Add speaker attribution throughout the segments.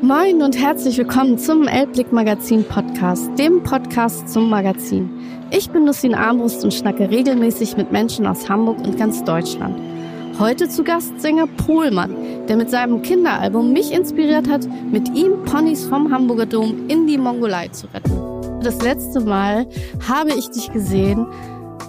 Speaker 1: Moin und herzlich willkommen zum Elbblick Magazin Podcast, dem Podcast zum Magazin. Ich bin Lucien Armbrust und schnacke regelmäßig mit Menschen aus Hamburg und ganz Deutschland. Heute zu Gast Sänger Pohlmann, der mit seinem Kinderalbum mich inspiriert hat, mit ihm Ponys vom Hamburger Dom in die Mongolei zu retten. Das letzte Mal habe ich dich gesehen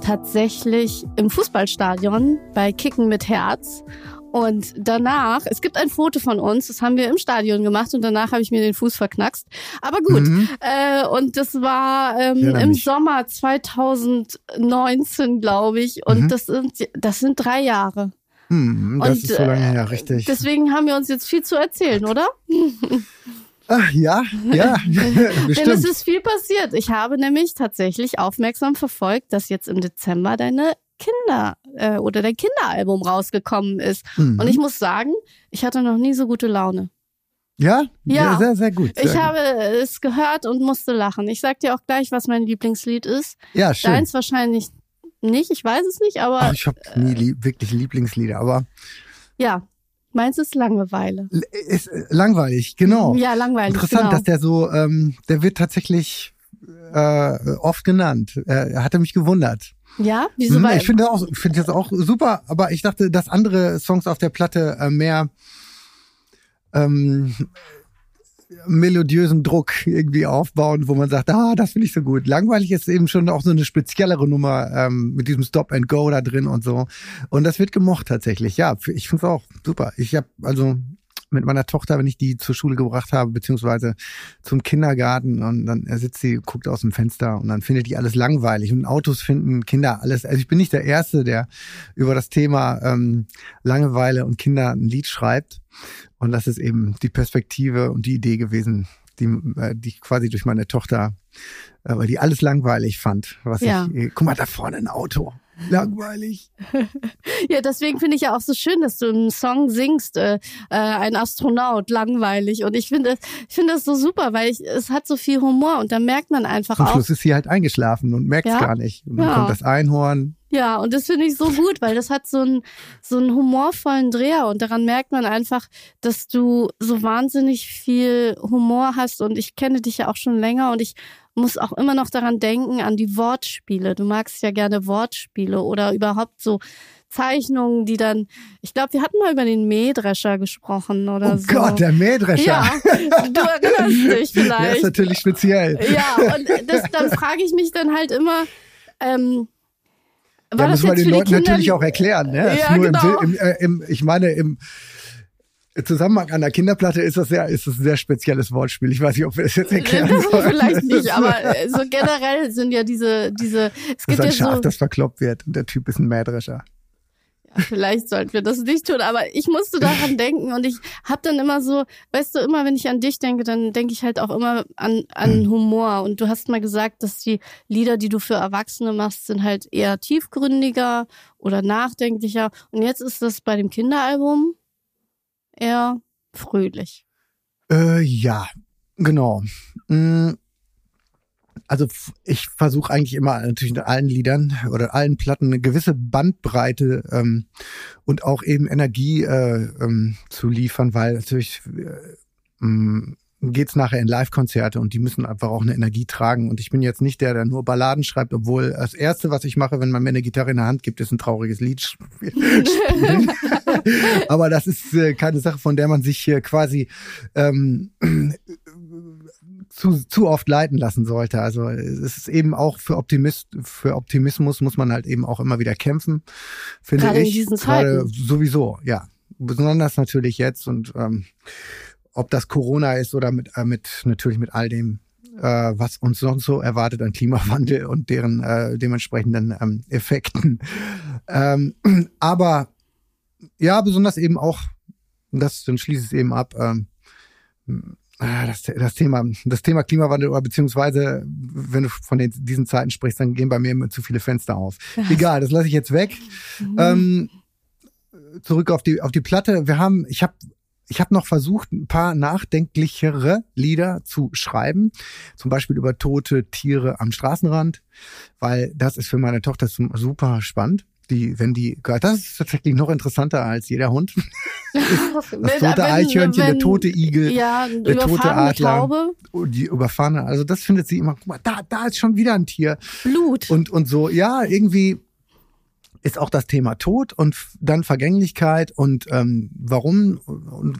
Speaker 1: tatsächlich im Fußballstadion bei Kicken mit Herz. Und danach, es gibt ein Foto von uns, das haben wir im Stadion gemacht und danach habe ich mir den Fuß verknackst. Aber gut, mhm. äh, und das war ähm, im Sommer 2019, glaube ich. Und mhm. das, sind, das sind drei Jahre.
Speaker 2: Mhm, das und, ist so lange her, äh, richtig.
Speaker 1: Deswegen haben wir uns jetzt viel zu erzählen, oder?
Speaker 2: Ach, ja, ja.
Speaker 1: Denn es ist viel passiert. Ich habe nämlich tatsächlich aufmerksam verfolgt, dass jetzt im Dezember deine Kinder äh, oder dein Kinderalbum rausgekommen ist. Mhm. Und ich muss sagen, ich hatte noch nie so gute Laune.
Speaker 2: Ja? Ja, ja sehr, sehr gut. Sehr
Speaker 1: ich
Speaker 2: gut.
Speaker 1: habe es gehört und musste lachen. Ich sag dir auch gleich, was mein Lieblingslied ist.
Speaker 2: Ja, schön.
Speaker 1: Deins wahrscheinlich nicht, ich weiß es nicht, aber.
Speaker 2: Ach, ich habe nie lieb, wirklich Lieblingslieder, aber.
Speaker 1: Ja, Meins ist Langeweile.
Speaker 2: Ist äh, langweilig, genau.
Speaker 1: Ja, langweilig.
Speaker 2: Interessant,
Speaker 1: genau.
Speaker 2: dass der so, ähm, der wird tatsächlich äh, oft genannt. Er hatte mich gewundert.
Speaker 1: Ja, wieso?
Speaker 2: Hm, ich finde auch, finde das auch super, aber ich dachte, dass andere Songs auf der Platte äh, mehr ähm, melodiösen Druck irgendwie aufbauen, wo man sagt, ah, das finde ich so gut. Langweilig ist eben schon auch so eine speziellere Nummer ähm, mit diesem Stop and Go da drin und so. Und das wird gemocht tatsächlich. Ja, ich finde es auch super. Ich habe also mit meiner Tochter, wenn ich die zur Schule gebracht habe, beziehungsweise zum Kindergarten und dann sitzt sie, guckt aus dem Fenster und dann findet die alles langweilig und Autos finden Kinder alles. Also ich bin nicht der Erste, der über das Thema ähm, Langeweile und Kinder ein Lied schreibt. Und das ist eben die Perspektive und die Idee gewesen, die, äh, die ich quasi durch meine Tochter, äh, weil die alles langweilig fand. Was ja. ich, guck mal, da vorne ein Auto langweilig.
Speaker 1: ja, deswegen finde ich ja auch so schön, dass du einen Song singst, äh, äh, ein Astronaut, langweilig. Und ich finde, ich finde das so super, weil ich, es hat so viel Humor und da merkt man einfach
Speaker 2: Zum
Speaker 1: auch.
Speaker 2: Schluss ist sie halt eingeschlafen und merkt es ja? gar nicht. Und dann ja. kommt das Einhorn.
Speaker 1: Ja, und das finde ich so gut, weil das hat so einen, so einen humorvollen Dreher und daran merkt man einfach, dass du so wahnsinnig viel Humor hast und ich kenne dich ja auch schon länger und ich muss auch immer noch daran denken, an die Wortspiele. Du magst ja gerne Wortspiele oder überhaupt so Zeichnungen, die dann, ich glaube, wir hatten mal über den Mähdrescher gesprochen oder
Speaker 2: oh
Speaker 1: so.
Speaker 2: Oh Gott, der Mähdrescher.
Speaker 1: Ja, du erinnerst dich vielleicht. Der
Speaker 2: ist natürlich speziell.
Speaker 1: Ja, und das, dann frage ich mich dann halt immer, ähm, war
Speaker 2: ja, müssen wir den Leuten natürlich auch erklären. Ne?
Speaker 1: Ja, genau.
Speaker 2: Im, im, äh, im, ich meine, im Zusammenhang an der Kinderplatte ist das ja ist das ein sehr spezielles Wortspiel. Ich weiß nicht, ob wir das jetzt erklären
Speaker 1: sollen. Vielleicht nicht, aber äh, so generell sind ja diese diese
Speaker 2: es gibt das ist ein ja Schaf, so, das verkloppt wird und der Typ ist ein Mähdrescher.
Speaker 1: Ja, vielleicht sollten wir das nicht tun, aber ich musste daran denken und ich habe dann immer so, weißt du, immer wenn ich an dich denke, dann denke ich halt auch immer an an hm. Humor und du hast mal gesagt, dass die Lieder, die du für Erwachsene machst, sind halt eher tiefgründiger oder nachdenklicher und jetzt ist das bei dem Kinderalbum eher fröhlich.
Speaker 2: Äh, ja, genau. Mm, also ich versuche eigentlich immer natürlich in allen Liedern oder allen Platten eine gewisse Bandbreite ähm, und auch eben Energie äh, ähm, zu liefern, weil natürlich äh, mm, geht's nachher in Live-Konzerte und die müssen einfach auch eine Energie tragen. Und ich bin jetzt nicht der, der nur Balladen schreibt, obwohl das Erste, was ich mache, wenn man mir eine Gitarre in der Hand gibt, ist ein trauriges Lied spielen. Aber das ist äh, keine Sache, von der man sich hier quasi ähm, zu, zu oft leiten lassen sollte. Also es ist eben auch für Optimist, für Optimismus muss man halt eben auch immer wieder kämpfen, finde
Speaker 1: Gerade
Speaker 2: ich.
Speaker 1: In diesen Gerade Zeiten.
Speaker 2: sowieso, ja. Besonders natürlich jetzt und ähm, ob das Corona ist oder mit, äh, mit natürlich mit all dem, äh, was uns sonst so erwartet an Klimawandel und deren äh, dementsprechenden ähm, Effekten. Ähm, aber ja, besonders eben auch, das dann schließt es eben ab, ähm, ah, das, das Thema, das Thema Klimawandel oder beziehungsweise, wenn du von den, diesen Zeiten sprichst, dann gehen bei mir immer zu viele Fenster auf. Egal, das lasse ich jetzt weg. Mhm. Ähm, zurück auf die auf die Platte. Wir haben, ich habe ich habe noch versucht, ein paar nachdenklichere Lieder zu schreiben, zum Beispiel über tote Tiere am Straßenrand, weil das ist für meine Tochter super spannend. die, wenn die, das ist tatsächlich noch interessanter als jeder Hund. das tote
Speaker 1: wenn-
Speaker 2: Eichhörnchen, der
Speaker 1: wenn-
Speaker 2: tote Igel,
Speaker 1: Ja,
Speaker 2: der tote Adler, die überfahrene. Also das findet sie immer, guck mal, da, da ist schon wieder ein Tier.
Speaker 1: Blut.
Speaker 2: Und, und so, ja, irgendwie ist auch das Thema Tod und dann Vergänglichkeit und ähm, warum und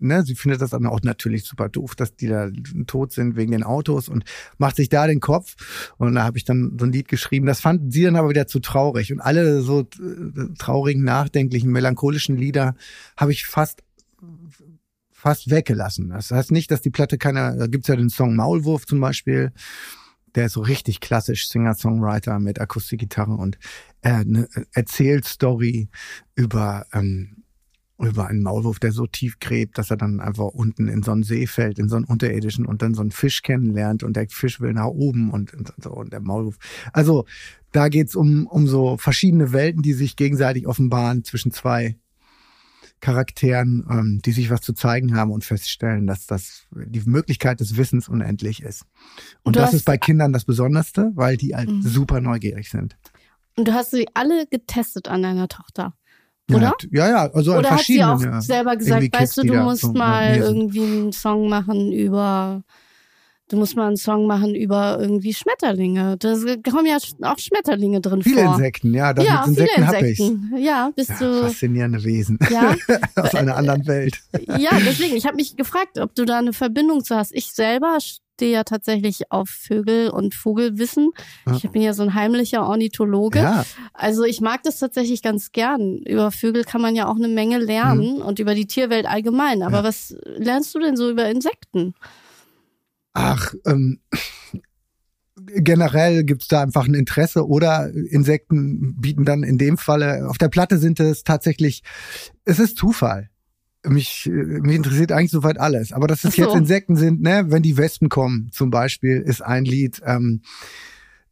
Speaker 2: ne, sie findet das dann auch natürlich super doof, dass die da tot sind wegen den Autos und macht sich da den Kopf. Und da habe ich dann so ein Lied geschrieben, das fanden sie dann aber wieder zu traurig. Und alle so äh, traurigen, nachdenklichen, melancholischen Lieder habe ich fast fast weggelassen. Das heißt nicht, dass die Platte keine, da gibt's ja den Song Maulwurf zum Beispiel, der ist so richtig klassisch Singer-Songwriter mit Akustikgitarre und äh, eine Erzählstory über ähm, über einen Maulwurf, der so tief gräbt, dass er dann einfach unten in so einen See fällt, in so einen unterirdischen und dann so einen Fisch kennenlernt und der Fisch will nach oben und, und so und der Maulwurf. Also da geht's um um so verschiedene Welten, die sich gegenseitig offenbaren zwischen zwei Charakteren, ähm, die sich was zu zeigen haben und feststellen, dass das die Möglichkeit des Wissens unendlich ist. Und,
Speaker 1: Und du
Speaker 2: das ist bei Kindern das Besonderste, weil die halt
Speaker 1: Mhm.
Speaker 2: super neugierig sind.
Speaker 1: Und du hast sie alle getestet an deiner Tochter. Oder?
Speaker 2: Ja, ja, also an
Speaker 1: Oder hat sie auch
Speaker 2: ja.
Speaker 1: selber gesagt, weißt du,
Speaker 2: Kids,
Speaker 1: du
Speaker 2: da
Speaker 1: musst
Speaker 2: so
Speaker 1: mal
Speaker 2: lesen.
Speaker 1: irgendwie einen Song machen über, du musst mal einen Song machen über irgendwie Schmetterlinge. Da kommen ja auch Schmetterlinge drin
Speaker 2: Viele
Speaker 1: vor.
Speaker 2: Insekten, ja, das
Speaker 1: ja,
Speaker 2: mit Insekten hab ich's.
Speaker 1: Insekten. Ja, bist
Speaker 2: Ja,
Speaker 1: du,
Speaker 2: faszinierende Wesen
Speaker 1: ja,
Speaker 2: aus einer anderen Welt.
Speaker 1: ja, deswegen, ich habe mich gefragt, ob du da eine Verbindung zu hast. Ich selber stehe ja tatsächlich auf Vögel und Vogelwissen.
Speaker 2: Ja.
Speaker 1: Ich bin ja so ein heimlicher Ornithologe.
Speaker 2: Ja,
Speaker 1: Also ich mag das tatsächlich ganz gern. Über Vögel kann man ja auch eine Menge lernen und über die Tierwelt allgemein. Aber
Speaker 2: Mhm.
Speaker 1: Was lernst du denn so über Insekten?
Speaker 2: Ach, ähm, generell gibt's da einfach ein Interesse oder Insekten bieten dann in dem Falle, auf der Platte sind es tatsächlich, es ist Zufall. Mich, mich interessiert eigentlich soweit alles. Aber dass es
Speaker 1: so.
Speaker 2: jetzt Insekten sind, ne, wenn die Wespen kommen, zum Beispiel, ist ein Lied, ähm,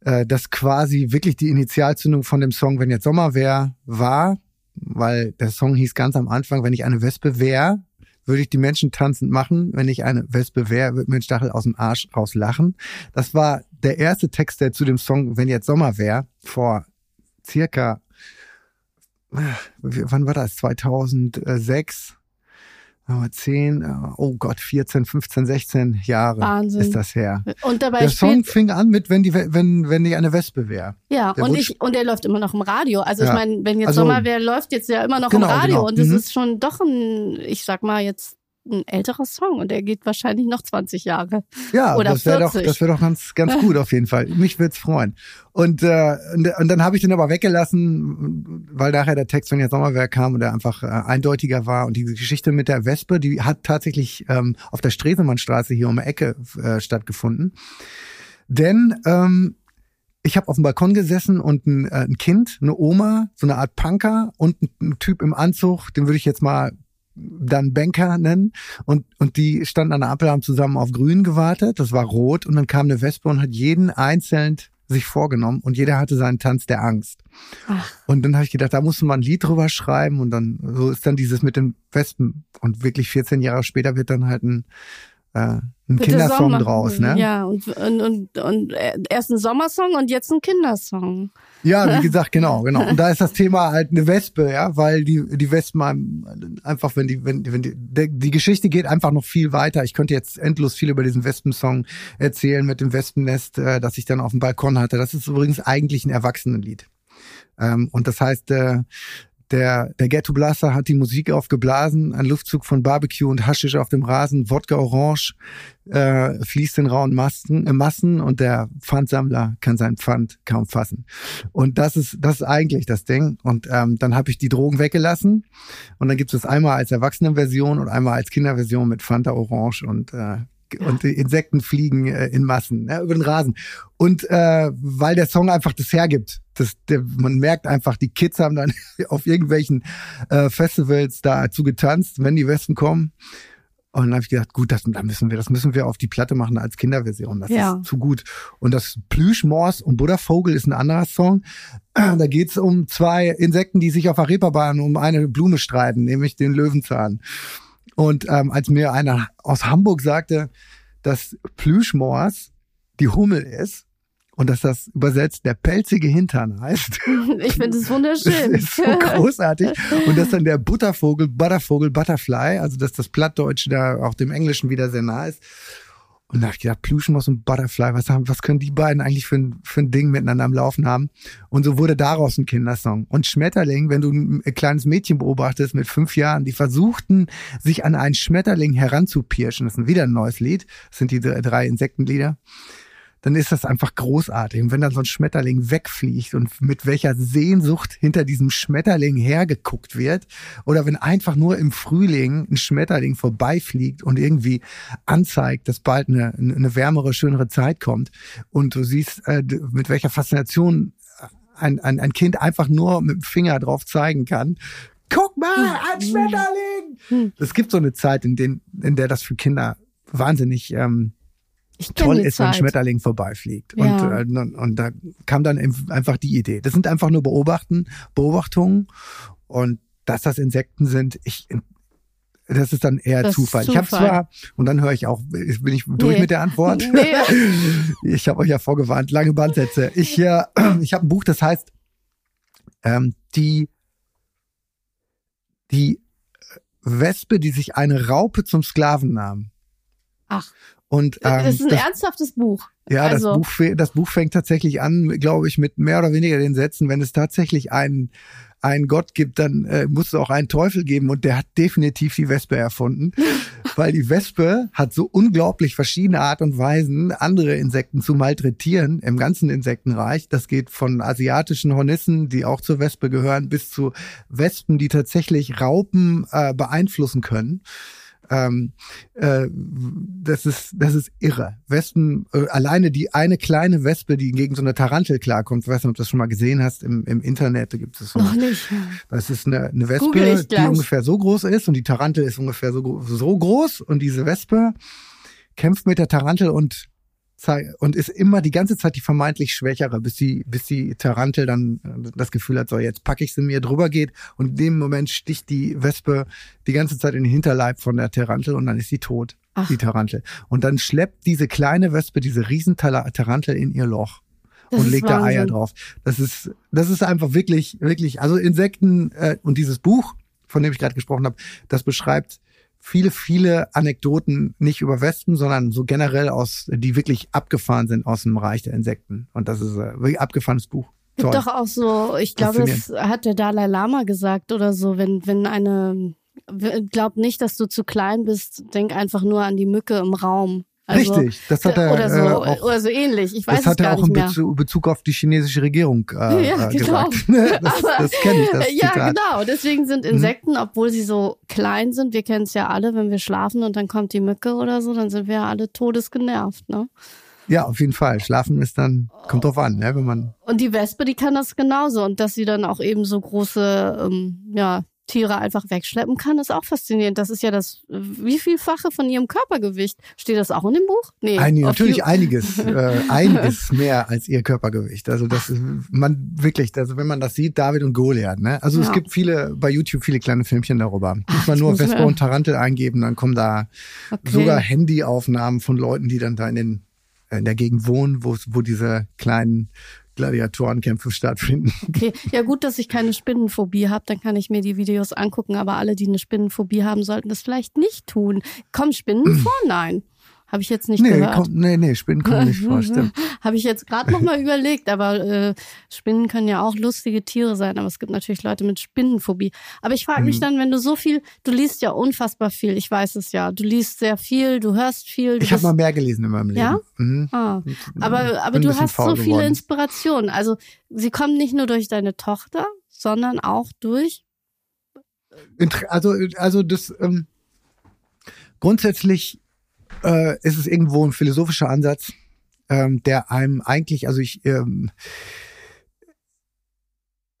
Speaker 2: äh, das quasi wirklich die Initialzündung von dem Song Wenn jetzt Sommer wär, war, weil der Song hieß ganz am Anfang, wenn ich eine Wespe wär, würde ich die Menschen tanzend machen. Wenn ich eine Wespe wär, würde mir ein Stachel aus dem Arsch raus lachen. Das war der erste Text, der zu dem Song Wenn jetzt Sommer wär, vor circa, äh, wann war das? 2006? Sagen wir 10, äh, oh Gott, 14, 15, 16 Jahre
Speaker 1: Wahnsinn.
Speaker 2: ist das her.
Speaker 1: Und dabei
Speaker 2: Der Song fing an mit, wenn die, wenn, wenn die eine Wespe wäre.
Speaker 1: ja
Speaker 2: der
Speaker 1: und ich und der läuft immer noch im Radio. Also ich
Speaker 2: Ja.
Speaker 1: meine, wenn jetzt
Speaker 2: Also-
Speaker 1: Sommer wäre, läuft jetzt ja immer noch
Speaker 2: Genau,
Speaker 1: im Radio
Speaker 2: genau.
Speaker 1: und das
Speaker 2: Mhm.
Speaker 1: ist schon doch ein, ich sag mal jetzt ein älterer Song und der geht wahrscheinlich noch 20 Jahre.
Speaker 2: Ja,
Speaker 1: Oder
Speaker 2: das wäre doch,
Speaker 1: 40.
Speaker 2: das wäre doch ganz, ganz gut auf jeden Fall. Mich würd's freuen. Und, äh, und, und dann habe ich den aber weggelassen, weil nachher der Text von jetzt Sommerwerk kam und der einfach äh, eindeutiger war. Und die Geschichte mit der Wespe, die hat tatsächlich ähm, auf der Stresemannstraße hier um die Ecke äh, stattgefunden. Denn ähm, ich habe auf dem Balkon gesessen und ein, äh, ein Kind, eine Oma, so eine Art Punker und ein, ein Typ im Anzug, den würde ich jetzt mal dann Banker nennen. Und, und die standen an der Ampel, haben zusammen auf grün gewartet. Das war rot. Und dann kam eine Wespe und hat jeden einzeln sich vorgenommen und jeder hatte seinen Tanz der Angst.
Speaker 1: Ach.
Speaker 2: Und dann habe ich gedacht, da musste man ein Lied drüber schreiben und dann so ist dann dieses mit den Wespen und wirklich 14 Jahre später wird dann halt ein, äh, ein
Speaker 1: Bitte
Speaker 2: Kindersong
Speaker 1: Sommer.
Speaker 2: draus, ne?
Speaker 1: Ja, und, und, und, und äh, erst ein Sommersong und jetzt ein Kindersong.
Speaker 2: Ja, wie gesagt, genau, genau. Und da ist das Thema halt eine Wespe, ja, weil die die Wespen einfach, wenn die wenn wenn die die Geschichte geht einfach noch viel weiter. Ich könnte jetzt endlos viel über diesen Wespensong erzählen mit dem Wespennest, äh, das ich dann auf dem Balkon hatte. Das ist übrigens eigentlich ein Erwachsenenlied. Ähm, und das heißt, äh, der, der Ghetto Blaster hat die Musik aufgeblasen, ein Luftzug von Barbecue und Haschisch auf dem Rasen, Wodka Orange äh, fließt in rauen Massen, äh, Massen und der Pfandsammler kann sein Pfand kaum fassen. Und das ist das ist eigentlich das Ding. Und ähm, dann habe ich die Drogen weggelassen und dann gibt es einmal als Erwachsenenversion und einmal als Kinderversion mit Fanta Orange und äh, und die Insekten fliegen äh, in Massen ne, über den Rasen. Und äh, weil der Song einfach das hergibt, das, der, man merkt einfach, die Kids haben dann auf irgendwelchen äh, Festivals dazu getanzt, wenn die Westen kommen. Und dann habe ich gedacht, gut, das, da müssen wir, das müssen wir auf die Platte machen als Kinderversion. Das
Speaker 1: Ja.
Speaker 2: ist zu gut. Und das Plüschmors und Buddha-Vogel ist ein anderer Song. Da geht's um zwei Insekten, die sich auf der Reeperbahn um eine Blume streiten, nämlich den Löwenzahn. Und ähm, als mir einer aus Hamburg sagte, dass Plüschmors die Hummel ist und dass das übersetzt der pelzige Hintern heißt.
Speaker 1: Ich finde es wunderschön.
Speaker 2: Das ist so großartig. Und dass dann der Buttervogel, Buttervogel, Butterfly, also dass das Plattdeutsche da auch dem Englischen wieder sehr nah ist. Und da habe ich gedacht, Plüschenmoss und Butterfly, was haben, was können die beiden eigentlich für ein, für ein Ding miteinander am Laufen haben? Und so wurde daraus ein Kindersong. Und Schmetterling, wenn du ein, ein kleines Mädchen beobachtest mit fünf Jahren, die versuchten, sich an einen Schmetterling heranzupirschen, das ist wieder ein neues Lied, das sind die drei Insektenlieder dann ist das einfach großartig. Und wenn dann so ein Schmetterling wegfliegt und mit welcher Sehnsucht hinter diesem Schmetterling hergeguckt wird, oder wenn einfach nur im Frühling ein Schmetterling vorbeifliegt und irgendwie anzeigt, dass bald eine, eine wärmere, schönere Zeit kommt, und du siehst, äh, mit welcher Faszination ein, ein, ein Kind einfach nur mit dem Finger drauf zeigen kann, guck mal, ein Schmetterling! Es gibt so eine Zeit, in, den, in der das für Kinder wahnsinnig ähm, toll ist, Zeit. wenn ein Schmetterling vorbeifliegt. Ja. Und, äh, und, und da kam dann einfach die Idee. Das sind einfach nur Beobachten, Beobachtungen und dass das Insekten sind, ich das ist dann eher das Zufall. Zufall. Ich habe zwar, und dann höre ich auch, bin ich durch nee. mit der Antwort. Nee. Ich habe euch ja vorgewarnt, lange Bandsätze. Ich, äh, ich habe ein Buch, das heißt ähm, die, die Wespe, die sich eine Raupe zum Sklaven nahm.
Speaker 1: Ach.
Speaker 2: Und,
Speaker 1: ähm, das ist ein das, ernsthaftes Buch.
Speaker 2: Ja, also. das, Buch, das Buch fängt tatsächlich an, glaube ich, mit mehr oder weniger den Sätzen, wenn es tatsächlich einen, einen Gott gibt, dann äh, muss es auch einen Teufel geben und der hat definitiv die Wespe erfunden, weil die Wespe hat so unglaublich verschiedene Art und Weisen, andere Insekten zu malträtieren im ganzen Insektenreich. Das geht von asiatischen Hornissen, die auch zur Wespe gehören, bis zu Wespen, die tatsächlich Raupen äh, beeinflussen können. Ähm, äh, das ist das ist irre. Wespen, äh, alleine die eine kleine Wespe, die gegen so eine Tarantel klarkommt, ich weiß nicht, ob du das schon mal gesehen hast im, im Internet, da gibt es so.
Speaker 1: Noch nicht.
Speaker 2: Das ist eine, eine Wespe, die ungefähr so groß ist und die Tarantel ist ungefähr so, so groß und diese Wespe kämpft mit der Tarantel und und ist immer die ganze Zeit die vermeintlich Schwächere, bis die, bis die Tarantel dann äh, das Gefühl hat, so jetzt packe ich sie mir drüber geht und in dem Moment sticht die Wespe die ganze Zeit in den Hinterleib von der Tarantel und dann ist sie tot, Ach. die Tarantel. Und dann schleppt diese kleine Wespe diese riesen Tarantel in ihr Loch. Das und legt da Eier drauf. Das ist, das ist einfach wirklich, wirklich, also Insekten äh, und dieses Buch, von dem ich gerade gesprochen habe, das beschreibt viele, viele Anekdoten nicht über Wespen, sondern so generell aus, die wirklich abgefahren sind aus dem Reich der Insekten. Und das ist ein wirklich abgefahrenes Buch.
Speaker 1: Toll. Gibt doch auch so, ich glaube, das hat der Dalai Lama gesagt oder so, wenn, wenn eine, glaub nicht, dass du zu klein bist, denk einfach nur an die Mücke im Raum.
Speaker 2: Also, Richtig, das hat er
Speaker 1: oder so,
Speaker 2: äh,
Speaker 1: auch, oder so ähnlich. Ich weiß
Speaker 2: das hat
Speaker 1: er
Speaker 2: auch in Bezug, Bezug, auf die chinesische Regierung äh, ja, äh, genau. gesagt. das, das kenne ich. Das
Speaker 1: ja, Zitat. genau. Deswegen sind mhm. Insekten, mhm. obwohl sie so klein sind, wir kennen es ja alle, wenn wir schlafen und dann kommt die Mücke oder so, dann sind wir ja alle todesgenervt, ne?
Speaker 2: Ja, auf jeden Fall. Schlafen ist dann, kommt drauf an, ne, wenn man.
Speaker 1: Und die Wespe, die kann das genauso. Und dass sie dann auch eben so große, ähm, ja, Tiere einfach wegschleppen kann, ist auch faszinierend. Das ist ja das, wie vielfache von ihrem Körpergewicht. Steht das auch in dem Buch?
Speaker 2: Nee. Einig, natürlich einiges, äh, einiges mehr als ihr Körpergewicht. Also das ist, man wirklich, also wenn man das sieht, David und Goliath, ne? Also ja. es gibt viele, bei YouTube viele kleine Filmchen darüber. Muss man nur Vespa und Tarantel eingeben, dann kommen da okay. sogar Handyaufnahmen von Leuten, die dann da in den in der Gegend wohnen, wo, wo diese kleinen Gladiatorenkämpfe stattfinden.
Speaker 1: Okay, ja gut, dass ich keine Spinnenphobie habe, dann kann ich mir die Videos angucken, aber alle, die eine Spinnenphobie haben, sollten das vielleicht nicht tun. Kommen Spinnen vor? Nein. Habe ich jetzt nicht
Speaker 2: nee,
Speaker 1: gehört.
Speaker 2: Komm, nee, nee, Spinnen kommen nicht vor, stimmt.
Speaker 1: Habe ich jetzt gerade noch mal überlegt, aber äh, Spinnen können ja auch lustige Tiere sein, aber es gibt natürlich Leute mit Spinnenphobie. Aber ich frage mich mhm. dann, wenn du so viel, du liest ja unfassbar viel, ich weiß es ja, du liest sehr viel, du hörst viel. Du
Speaker 2: ich habe mal mehr gelesen in meinem Leben.
Speaker 1: Ja? Mhm. Ah. Aber, aber du hast so viele Inspirationen. Also sie kommen nicht nur durch deine Tochter, sondern auch durch.
Speaker 2: Also, also das ähm, grundsätzlich äh, ist es irgendwo ein philosophischer Ansatz, ähm, der einem eigentlich, also ich, ähm,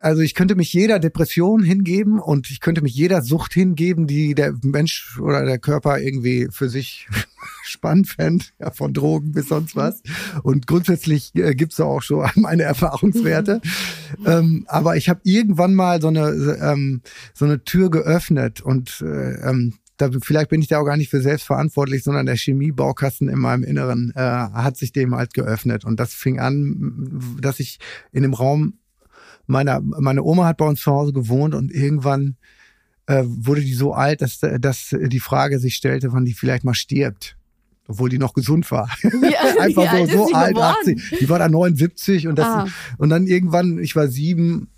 Speaker 2: also ich könnte mich jeder Depression hingeben und ich könnte mich jeder Sucht hingeben, die der Mensch oder der Körper irgendwie für sich spannend fände, ja, von Drogen bis sonst was. Und grundsätzlich äh, gibt's da auch schon meine Erfahrungswerte. ähm, aber ich habe irgendwann mal so eine ähm, so eine Tür geöffnet und äh, ähm, da, vielleicht bin ich da auch gar nicht für selbst verantwortlich, sondern der Chemiebaukasten in meinem Inneren äh, hat sich dem halt geöffnet. Und das fing an, dass ich in dem Raum meiner, meine Oma hat bei uns zu Hause gewohnt und irgendwann äh, wurde die so alt, dass, dass die Frage sich stellte, wann die vielleicht mal stirbt obwohl die noch gesund war.
Speaker 1: Wie,
Speaker 2: Einfach
Speaker 1: wie
Speaker 2: so,
Speaker 1: alt
Speaker 2: so alt, 80. Die war da 79 und das,
Speaker 1: Ah.
Speaker 2: und dann irgendwann, ich war sieben,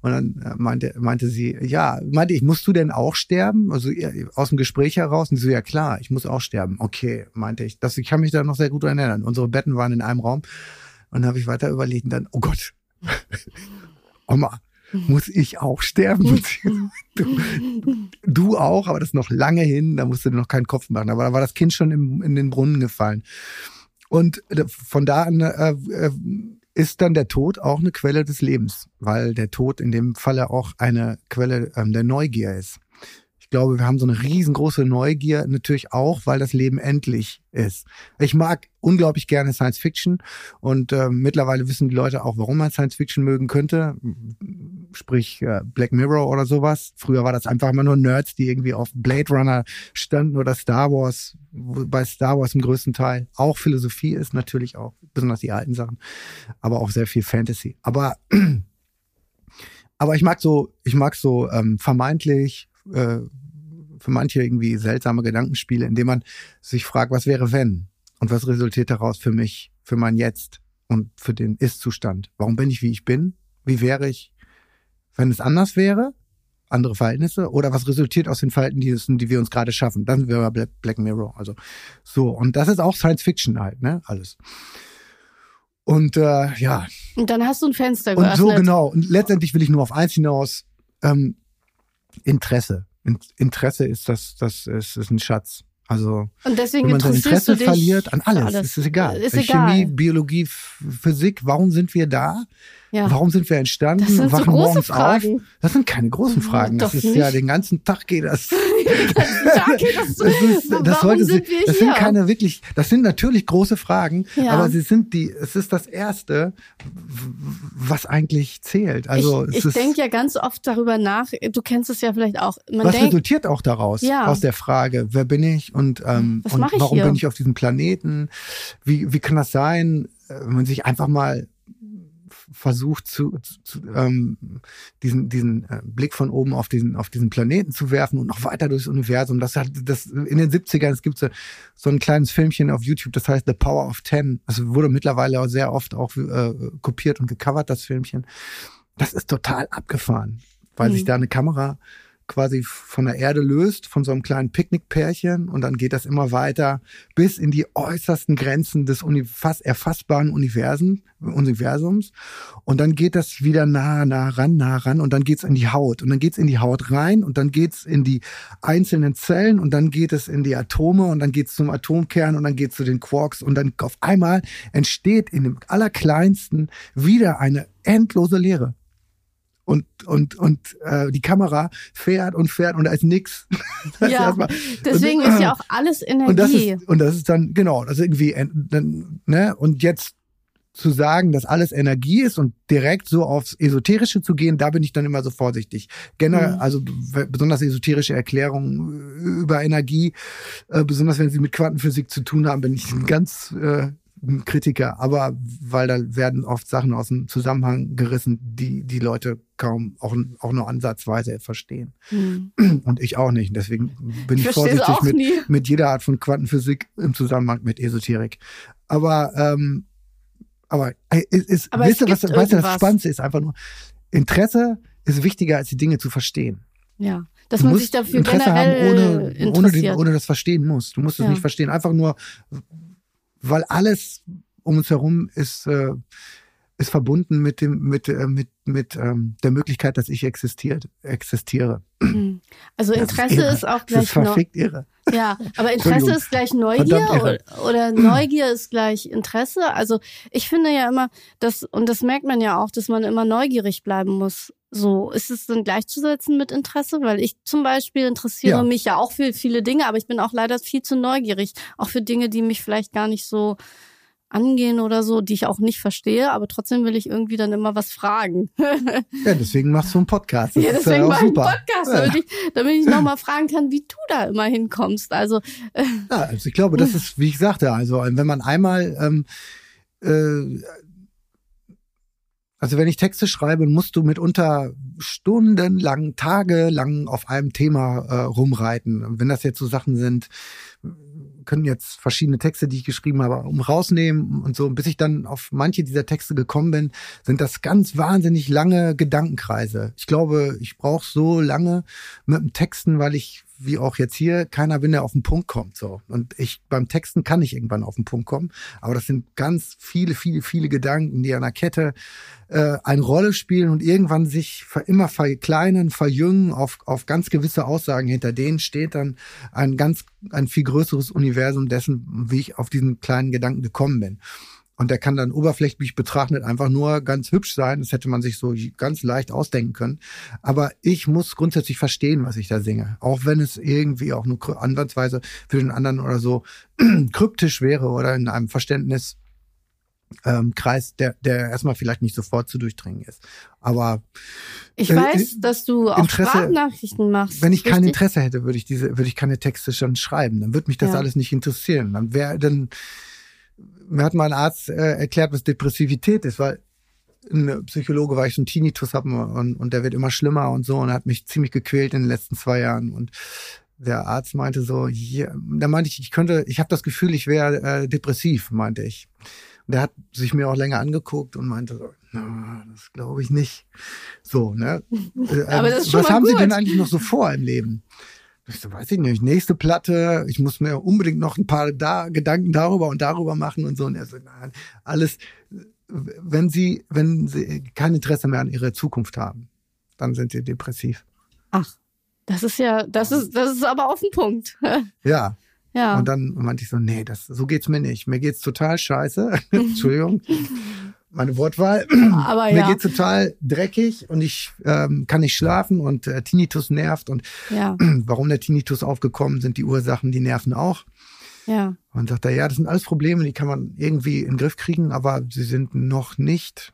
Speaker 2: und dann äh, meinte, meinte sie, ja, meinte ich, musst du denn auch sterben? Also aus dem Gespräch heraus, und sie so, ja klar, ich muss auch sterben. Okay, meinte ich. Das, ich kann mich da noch sehr gut erinnern. Unsere Betten waren in einem Raum. Und dann habe ich weiter überlegt und dann, oh Gott, Oma, muss ich auch sterben? du, du auch, aber das ist noch lange hin, da musst du dir noch keinen Kopf machen. Aber da war das Kind schon im, in den Brunnen gefallen. Und äh, von da an äh, äh, ist dann der Tod auch eine Quelle des Lebens, weil der Tod in dem Falle auch eine Quelle ähm, der Neugier ist. Ich glaube, wir haben so eine riesengroße Neugier natürlich auch, weil das Leben endlich ist. Ich mag unglaublich gerne Science Fiction und äh, mittlerweile wissen die Leute auch, warum man Science Fiction mögen könnte. Sprich äh, Black Mirror oder sowas. Früher war das einfach immer nur Nerds, die irgendwie auf Blade Runner standen oder Star Wars. Bei Star Wars im größten Teil auch Philosophie ist natürlich auch, besonders die alten Sachen, aber auch sehr viel Fantasy. Aber aber ich mag so, ich mag so ähm, vermeintlich äh, für manche irgendwie seltsame Gedankenspiele, indem man sich fragt, was wäre wenn und was resultiert daraus für mich, für mein Jetzt und für den Ist-Zustand. Warum bin ich, wie ich bin? Wie wäre ich, wenn es anders wäre? Andere Verhältnisse? Oder was resultiert aus den Verhältnissen, die wir uns gerade schaffen? Dann sind wir bei Black- Mirror. Also so. Und das ist auch Science Fiction halt, ne? Alles. Und äh, ja,
Speaker 1: Und dann hast du ein Fenster
Speaker 2: und
Speaker 1: geöffnet.
Speaker 2: so genau. Und letztendlich will ich nur auf eins hinaus. Ähm, Interesse. In- Interesse ist das, das ist, ist ein Schatz. Also
Speaker 1: Und deswegen
Speaker 2: wenn man sein Interesse verliert an
Speaker 1: für
Speaker 2: alles, ist es egal.
Speaker 1: Ist egal.
Speaker 2: Chemie, Biologie, Physik, warum sind wir da?
Speaker 1: Ja.
Speaker 2: Warum sind wir entstanden?
Speaker 1: Das sind so
Speaker 2: Wachen
Speaker 1: große
Speaker 2: morgens
Speaker 1: Fragen.
Speaker 2: auf? Das sind keine großen Fragen.
Speaker 1: Doch
Speaker 2: das ist ja
Speaker 1: nicht.
Speaker 2: den ganzen Tag geht das.
Speaker 1: Dass du,
Speaker 2: Das, ist, das
Speaker 1: warum
Speaker 2: sollte
Speaker 1: sind
Speaker 2: das sind keine wirklich, das sind natürlich große Fragen,
Speaker 1: Ja.
Speaker 2: aber sie sind die, es ist das erste, was eigentlich zählt. Also
Speaker 1: ich ich denke ja ganz oft darüber nach. Du kennst es ja vielleicht auch. Man
Speaker 2: was
Speaker 1: denkt,
Speaker 2: resultiert auch daraus
Speaker 1: Ja.
Speaker 2: aus der Frage, wer bin ich und, ähm, und warum
Speaker 1: hier?
Speaker 2: bin ich auf diesem Planeten? Wie, wie kann das sein, äh, wenn man sich einfach mal versucht zu, zu, ähm, diesen diesen äh, Blick von oben auf diesen auf diesen Planeten zu werfen und noch weiter durchs Universum. Das hat das in den 70ern, es gibt so, so ein kleines Filmchen auf YouTube, das heißt The Power of Ten. Das wurde mittlerweile auch sehr oft auch äh, kopiert und gecovert, das Filmchen. Das ist total abgefahren, weil
Speaker 1: Mhm.
Speaker 2: sich da eine Kamera quasi von der Erde löst, von so einem kleinen Picknickpärchen und dann geht das immer weiter bis in die äußersten Grenzen des fast erfassbaren Universen, Universums. Und dann geht das wieder nah, nah ran, nah ran und dann geht's in die Haut. Und dann geht's in die Haut rein und dann geht's in die einzelnen Zellen und dann geht es in die Atome und dann geht's zum Atomkern und dann geht's zu den Quarks. Und dann auf einmal entsteht in dem allerkleinsten wieder eine endlose Leere und und und äh, die Kamera fährt und fährt und da ist nix. Ist
Speaker 1: Ja,
Speaker 2: erstmal-
Speaker 1: deswegen
Speaker 2: und,
Speaker 1: ist ja auch alles Energie.
Speaker 2: und das ist und das ist dann genau, das ist irgendwie äh, dann, ne und jetzt zu sagen, dass alles Energie ist und direkt so aufs Esoterische zu gehen, da bin ich dann immer so vorsichtig. Generell,
Speaker 1: Mhm.
Speaker 2: also besonders esoterische Erklärungen über Energie, äh, besonders wenn sie mit Quantenphysik zu tun haben, bin ich ein ganz äh, ein Kritiker. Aber weil da werden oft Sachen aus dem Zusammenhang gerissen, die die Leute kaum auch, auch nur ansatzweise verstehen.
Speaker 1: Hm.
Speaker 2: Und ich auch nicht. Deswegen bin
Speaker 1: Ich
Speaker 2: ich, vorsichtig mit,
Speaker 1: nie.
Speaker 2: mit jeder Art von Quantenphysik im Zusammenhang mit Esoterik. Aber, ähm, aber äh, ist, ist,
Speaker 1: Aber es
Speaker 2: ihr, was, weißt du, das. Spannendste ist einfach nur, Interesse ist wichtiger, als die Dinge zu verstehen.
Speaker 1: Ja, dass
Speaker 2: du
Speaker 1: man sich dafür
Speaker 2: Interesse
Speaker 1: generell
Speaker 2: haben, ohne, ohne, den, ohne das verstehen musst. Du musst es
Speaker 1: Ja.
Speaker 2: nicht verstehen. Einfach nur, weil alles um uns herum ist, äh, ist verbunden mit dem, mit, äh, mit, mit ähm, der Möglichkeit, dass ich existiert, existiere.
Speaker 1: Hm. Also
Speaker 2: Das ist
Speaker 1: Interesse
Speaker 2: irre.
Speaker 1: ist auch
Speaker 2: Das
Speaker 1: gleich
Speaker 2: ist verfickt irre.
Speaker 1: Ja, aber Interesse ist gleich Neugier oder, oder Neugier ist gleich Interesse. Also ich finde ja immer, dass, und das merkt man ja auch, dass man immer neugierig bleiben muss. So, ist es dann gleichzusetzen mit Interesse? Weil ich zum Beispiel interessiere
Speaker 2: Ja.
Speaker 1: mich ja auch für viele Dinge, aber ich bin auch leider viel zu neugierig. Auch für Dinge, die mich vielleicht gar nicht so angehen oder so, die ich auch nicht verstehe, aber trotzdem will ich irgendwie dann immer was fragen.
Speaker 2: ja, deswegen machst du einen Podcast.
Speaker 1: Das ja, deswegen mache ich einen Podcast, damit ich, damit ich nochmal fragen kann, wie du da immer hinkommst. Also,
Speaker 2: äh, ja, also ich glaube, das ist, wie ich sagte, also wenn man einmal ähm, äh, also wenn ich Texte schreibe, musst du mitunter stundenlang, tagelang auf einem Thema äh, rumreiten. Und wenn das jetzt so Sachen sind, können jetzt verschiedene Texte, die ich geschrieben habe, um rausnehmen und so. Und bis ich dann auf manche dieser Texte gekommen bin, sind das ganz wahnsinnig lange Gedankenkreise. Ich glaube, ich brauche so lange mit dem Texten, weil ich wie auch jetzt hier, keiner bin, der auf den Punkt kommt. So. Und ich beim Texten kann ich irgendwann auf den Punkt kommen. Aber das sind ganz viele, viele, viele Gedanken, die an der Kette äh, eine Rolle spielen und irgendwann sich immer verkleinern, verjüngen auf, auf ganz gewisse Aussagen. Hinter denen steht dann ein ganz, ein viel größeres Universum dessen, wie ich auf diesen kleinen Gedanken gekommen bin. Und der kann dann oberflächlich betrachtet einfach nur ganz hübsch sein. Das hätte man sich so ganz leicht ausdenken können. Aber ich muss grundsätzlich verstehen, was ich da singe. Auch wenn es irgendwie auch nur ansatzweise für den anderen oder so kryptisch wäre oder in einem Verständnis ähm, Kreis, der, der erstmal vielleicht nicht sofort zu durchdringen ist. Aber
Speaker 1: ich äh, weiß, dass du auch Interesse, Sprachnachrichten machst.
Speaker 2: Wenn ich richtig? kein Interesse hätte, würde ich diese, würde ich keine Texte schon schreiben. Dann würde mich das ja. alles nicht interessieren. Dann wäre dann mir hat mein Arzt äh, erklärt, was Depressivität ist, weil ein Psychologe war ich so ein Tinnitus habe und, und der wird immer schlimmer und so und hat mich ziemlich gequält in den letzten zwei Jahren und der Arzt meinte so, hier, da meinte ich, ich könnte, ich habe das Gefühl, ich wäre äh, depressiv, meinte ich. Und der hat sich mir auch länger angeguckt und meinte so, na, das glaube ich nicht. So, ne?
Speaker 1: Aber das ist schon
Speaker 2: was haben
Speaker 1: gut.
Speaker 2: Sie denn eigentlich noch so vor im Leben? Ich so, weiß ich nicht, nächste Platte, ich muss mir unbedingt noch ein paar da, Gedanken darüber und darüber machen und so. Und er so, nein, alles, wenn sie, wenn sie kein Interesse mehr an ihrer Zukunft haben, dann sind sie depressiv.
Speaker 1: Ach, das ist ja, das ist, das ist aber auf den Punkt.
Speaker 2: ja. Ja. Und dann meinte ich so, nee, das, so geht's mir nicht. Mir geht's total scheiße. Entschuldigung meine Wortwahl. Aber Mir ja. geht total dreckig und ich ähm, kann nicht schlafen und äh, Tinnitus nervt und ja. warum der Tinnitus aufgekommen sind, die Ursachen, die nerven auch. Ja. Und sagt er, ja, das sind alles Probleme, die kann man irgendwie in den Griff kriegen, aber sie sind noch nicht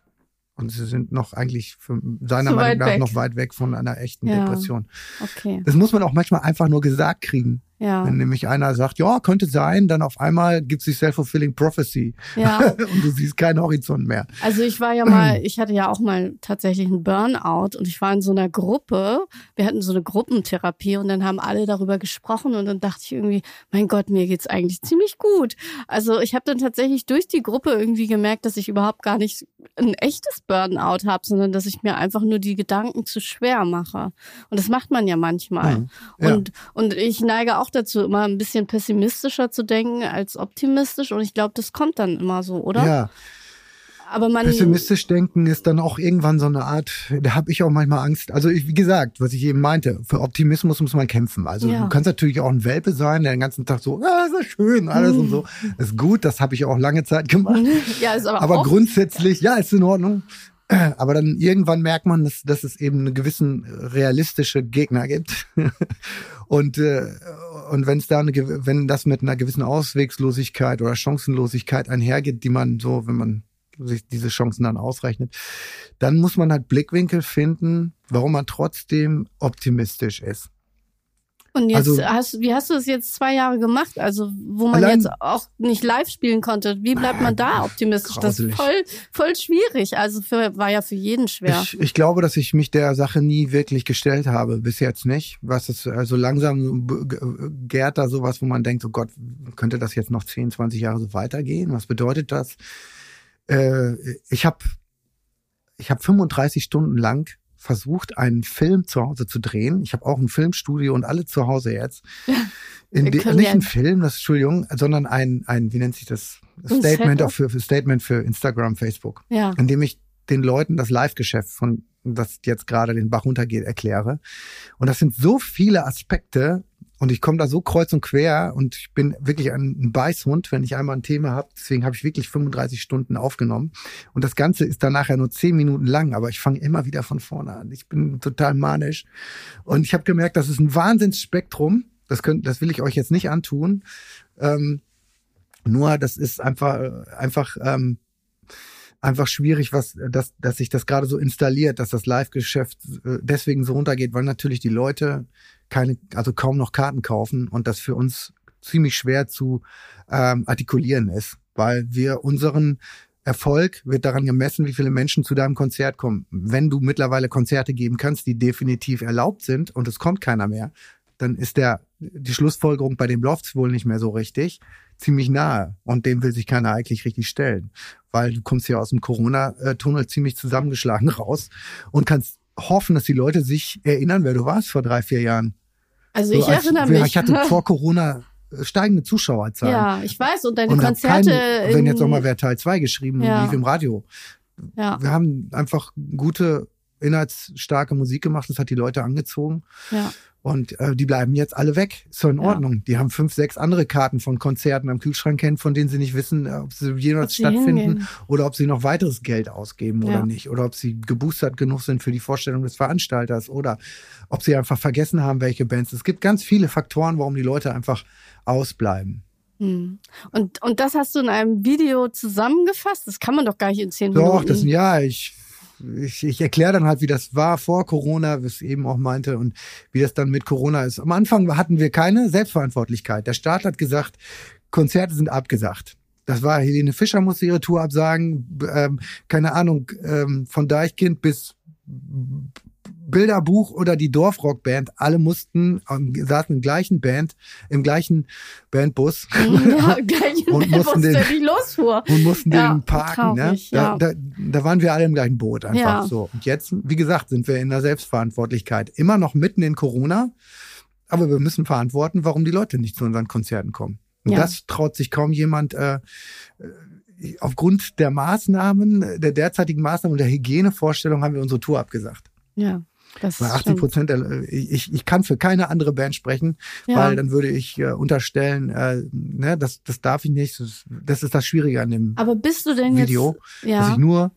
Speaker 2: und sie sind noch eigentlich für seiner Zu Meinung nach weg. noch weit weg von einer echten ja. Depression. Okay. Das muss man auch manchmal einfach nur gesagt kriegen. Ja. Wenn nämlich einer sagt, ja, könnte sein, dann auf einmal gibt es die Self-Fulfilling Prophecy. Ja. und du siehst keinen Horizont mehr.
Speaker 1: Also ich war ja mal, ich hatte ja auch mal tatsächlich einen Burnout und ich war in so einer Gruppe. Wir hatten so eine Gruppentherapie und dann haben alle darüber gesprochen und dann dachte ich irgendwie, mein Gott, mir geht's eigentlich ziemlich gut. Also ich habe dann tatsächlich durch die Gruppe irgendwie gemerkt, dass ich überhaupt gar nicht ein echtes Burnout habe, sondern dass ich mir einfach nur die Gedanken zu schwer mache. Und das macht man ja manchmal. Mhm. Ja. Und, und ich neige auch dazu, immer ein bisschen pessimistischer zu denken als optimistisch. Und ich glaube, das kommt dann immer so, oder?
Speaker 2: Ja. Aber man Pessimistisch denken ist dann auch irgendwann so eine Art, da habe ich auch manchmal Angst. Also ich, wie gesagt, was ich eben meinte, für Optimismus muss man kämpfen. Also ja. du kannst natürlich auch ein Welpe sein, der den ganzen Tag so, ah, ist das schön, alles und so. Das ist gut, das habe ich auch lange Zeit gemacht. Ja, ist aber, aber grundsätzlich, ja, ist in Ordnung. Aber dann irgendwann merkt man, dass, dass es eben einen gewissen realistische Gegner gibt. und äh, und wenn es da wenn das mit einer gewissen Auswegslosigkeit oder Chancenlosigkeit einhergeht, die man so, wenn man sich diese Chancen dann ausrechnet, dann muss man halt Blickwinkel finden, warum man trotzdem optimistisch ist.
Speaker 1: Und jetzt also, hast, wie hast du es jetzt zwei Jahre gemacht? Also, wo man allein, jetzt auch nicht live spielen konnte. Wie bleibt man da optimistisch? Grauselig. Das ist voll, voll schwierig. Also, für, war ja für jeden schwer.
Speaker 2: Ich, ich glaube, dass ich mich der Sache nie wirklich gestellt habe. Bis jetzt nicht. Was ist, also langsam gärt da sowas, wo man denkt, oh Gott, könnte das jetzt noch 10, 20 Jahre so weitergehen? Was bedeutet das? Äh, ich habe ich hab 35 Stunden lang versucht, einen Film zu Hause zu drehen. Ich habe auch ein Filmstudio und alle zu Hause jetzt. In nicht ein Film, das Entschuldigung, sondern ein, ein, wie nennt sich das? Statement auch für, für Statement für Instagram, Facebook. Ja. In dem ich den Leuten das Live-Geschäft von das jetzt gerade den Bach runtergeht, erkläre. Und das sind so viele Aspekte, und ich komme da so kreuz und quer und ich bin wirklich ein Beißhund, wenn ich einmal ein Thema habe. Deswegen habe ich wirklich 35 Stunden aufgenommen. Und das Ganze ist dann nachher nur 10 Minuten lang, aber ich fange immer wieder von vorne an. Ich bin total manisch. Und ich habe gemerkt, das ist ein Wahnsinnsspektrum. Das, könnt, das will ich euch jetzt nicht antun. Ähm, Nur das ist einfach, einfach, ähm, einfach schwierig, was, dass, dass sich das gerade so installiert, dass das Live-Geschäft äh, deswegen so runtergeht, weil natürlich die Leute keine, also kaum noch Karten kaufen und das für uns ziemlich schwer zu ähm, artikulieren ist, weil wir unseren Erfolg wird daran gemessen, wie viele Menschen zu deinem Konzert kommen. Wenn du mittlerweile Konzerte geben kannst, die definitiv erlaubt sind und es kommt keiner mehr, dann ist der, die Schlussfolgerung bei den Lofts wohl nicht mehr so richtig, ziemlich nahe. Und dem will sich keiner eigentlich richtig stellen. Weil du kommst ja aus dem Corona-Tunnel ziemlich zusammengeschlagen raus und kannst hoffen, dass die Leute sich erinnern, wer du warst vor drei, vier Jahren.
Speaker 1: Also ich als, erinnere mich.
Speaker 2: Ich hatte vor Corona steigende Zuschauerzahlen.
Speaker 1: Ja, ich weiß. Und deine und Konzerte.
Speaker 2: Keinen, wenn jetzt nochmal wer Teil 2 geschrieben
Speaker 1: ja.
Speaker 2: lief im Radio.
Speaker 1: Ja.
Speaker 2: Wir haben einfach gute, inhaltsstarke Musik gemacht. Das hat die Leute angezogen.
Speaker 1: Ja.
Speaker 2: Und äh, die bleiben jetzt alle weg. Ist so in Ordnung. Ja. Die haben fünf, sechs andere Karten von Konzerten am Kühlschrank kennen, von denen sie nicht wissen, ob sie jemals ob stattfinden hingehen. oder ob sie noch weiteres Geld ausgeben ja. oder nicht. Oder ob sie geboostert genug sind für die Vorstellung des Veranstalters oder ob sie einfach vergessen haben, welche Bands. Es gibt ganz viele Faktoren, warum die Leute einfach ausbleiben.
Speaker 1: Hm. Und, und das hast du in einem Video zusammengefasst? Das kann man doch gar nicht in zehn Minuten.
Speaker 2: Doch, das, ja, ich ich, ich erkläre dann halt, wie das war vor Corona, wie es eben auch meinte, und wie das dann mit Corona ist. Am Anfang hatten wir keine Selbstverantwortlichkeit. Der Staat hat gesagt, Konzerte sind abgesagt. Das war Helene Fischer musste ihre Tour absagen, ähm, keine Ahnung, ähm, von Deichkind bis Bilderbuch oder die Dorfrockband, alle mussten, saßen im gleichen Band, im gleichen Bandbus
Speaker 1: ja, und mussten den,
Speaker 2: und mussten ja, den parken. Ne? Da, da, da waren wir alle im gleichen Boot einfach ja. so. Und jetzt, wie gesagt, sind wir in der Selbstverantwortlichkeit. Immer noch mitten in Corona, aber wir müssen verantworten, warum die Leute nicht zu unseren Konzerten kommen. Und ja. das traut sich kaum jemand. Äh, aufgrund der Maßnahmen, der derzeitigen Maßnahmen und der Hygienevorstellung haben wir unsere Tour abgesagt.
Speaker 1: Ja. Das
Speaker 2: weil 80 Prozent, ich, ich kann für keine andere Band sprechen, ja. weil dann würde ich äh, unterstellen, äh, ne, das, das darf ich nicht. Das, das ist das Schwierige an dem
Speaker 1: Aber bist du denn
Speaker 2: Video,
Speaker 1: jetzt, ja.
Speaker 2: dass ich nur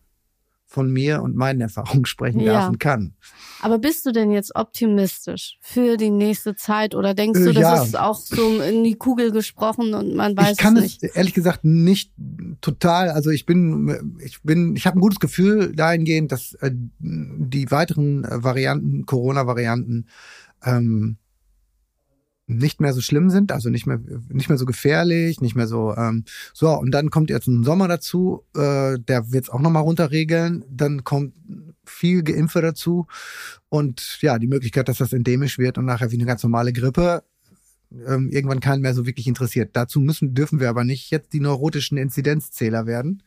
Speaker 2: von mir und meinen Erfahrungen sprechen ja. darf und kann.
Speaker 1: Aber bist du denn jetzt optimistisch für die nächste Zeit oder denkst du, äh, ja. das ist auch so in die Kugel gesprochen und man weiß
Speaker 2: ich kann
Speaker 1: es nicht?
Speaker 2: Es, ehrlich gesagt nicht total. Also ich bin, ich bin, ich habe ein gutes Gefühl dahingehend, dass äh, die weiteren Varianten, Corona-Varianten, ähm, nicht mehr so schlimm sind, also nicht mehr nicht mehr so gefährlich, nicht mehr so ähm, so und dann kommt jetzt ein Sommer dazu, äh, der wird es auch noch mal runterregeln, dann kommt viel Geimpfe dazu und ja die Möglichkeit, dass das endemisch wird und nachher wie eine ganz normale Grippe ähm, irgendwann keinen mehr so wirklich interessiert. Dazu müssen dürfen wir aber nicht jetzt die neurotischen Inzidenzzähler werden,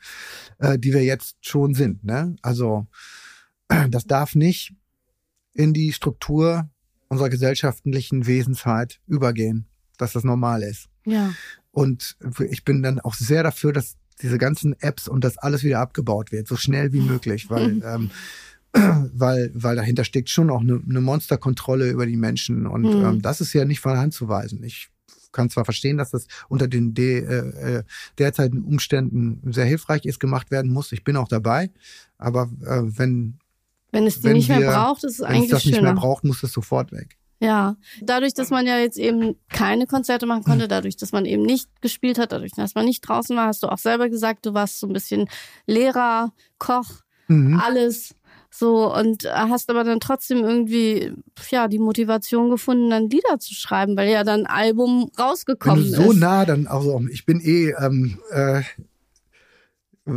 Speaker 2: äh, die wir jetzt schon sind. Ne? Also das darf nicht in die Struktur unserer gesellschaftlichen Wesensheit übergehen, dass das normal ist.
Speaker 1: Ja.
Speaker 2: Und ich bin dann auch sehr dafür, dass diese ganzen Apps und das alles wieder abgebaut wird, so schnell wie möglich, weil ähm, weil, weil dahinter steckt schon auch eine, eine Monsterkontrolle über die Menschen und mhm. ähm, das ist ja nicht von der Hand zu weisen. Ich kann zwar verstehen, dass das unter den de, äh, äh derzeitigen Umständen sehr hilfreich ist, gemacht werden muss. Ich bin auch dabei, aber äh, wenn
Speaker 1: wenn es die wenn nicht wir, mehr braucht, ist es eigentlich
Speaker 2: Wenn es das
Speaker 1: schöner.
Speaker 2: nicht mehr braucht, muss es sofort weg.
Speaker 1: Ja, dadurch, dass man ja jetzt eben keine Konzerte machen konnte, dadurch, dass man eben nicht gespielt hat, dadurch, dass man nicht draußen war, hast du auch selber gesagt, du warst so ein bisschen Lehrer, Koch, mhm. alles so und hast aber dann trotzdem irgendwie ja die Motivation gefunden, dann Lieder zu schreiben, weil ja dann ein Album rausgekommen
Speaker 2: Wenn
Speaker 1: du
Speaker 2: so
Speaker 1: ist.
Speaker 2: nah dann, also ich bin eh ähm, äh,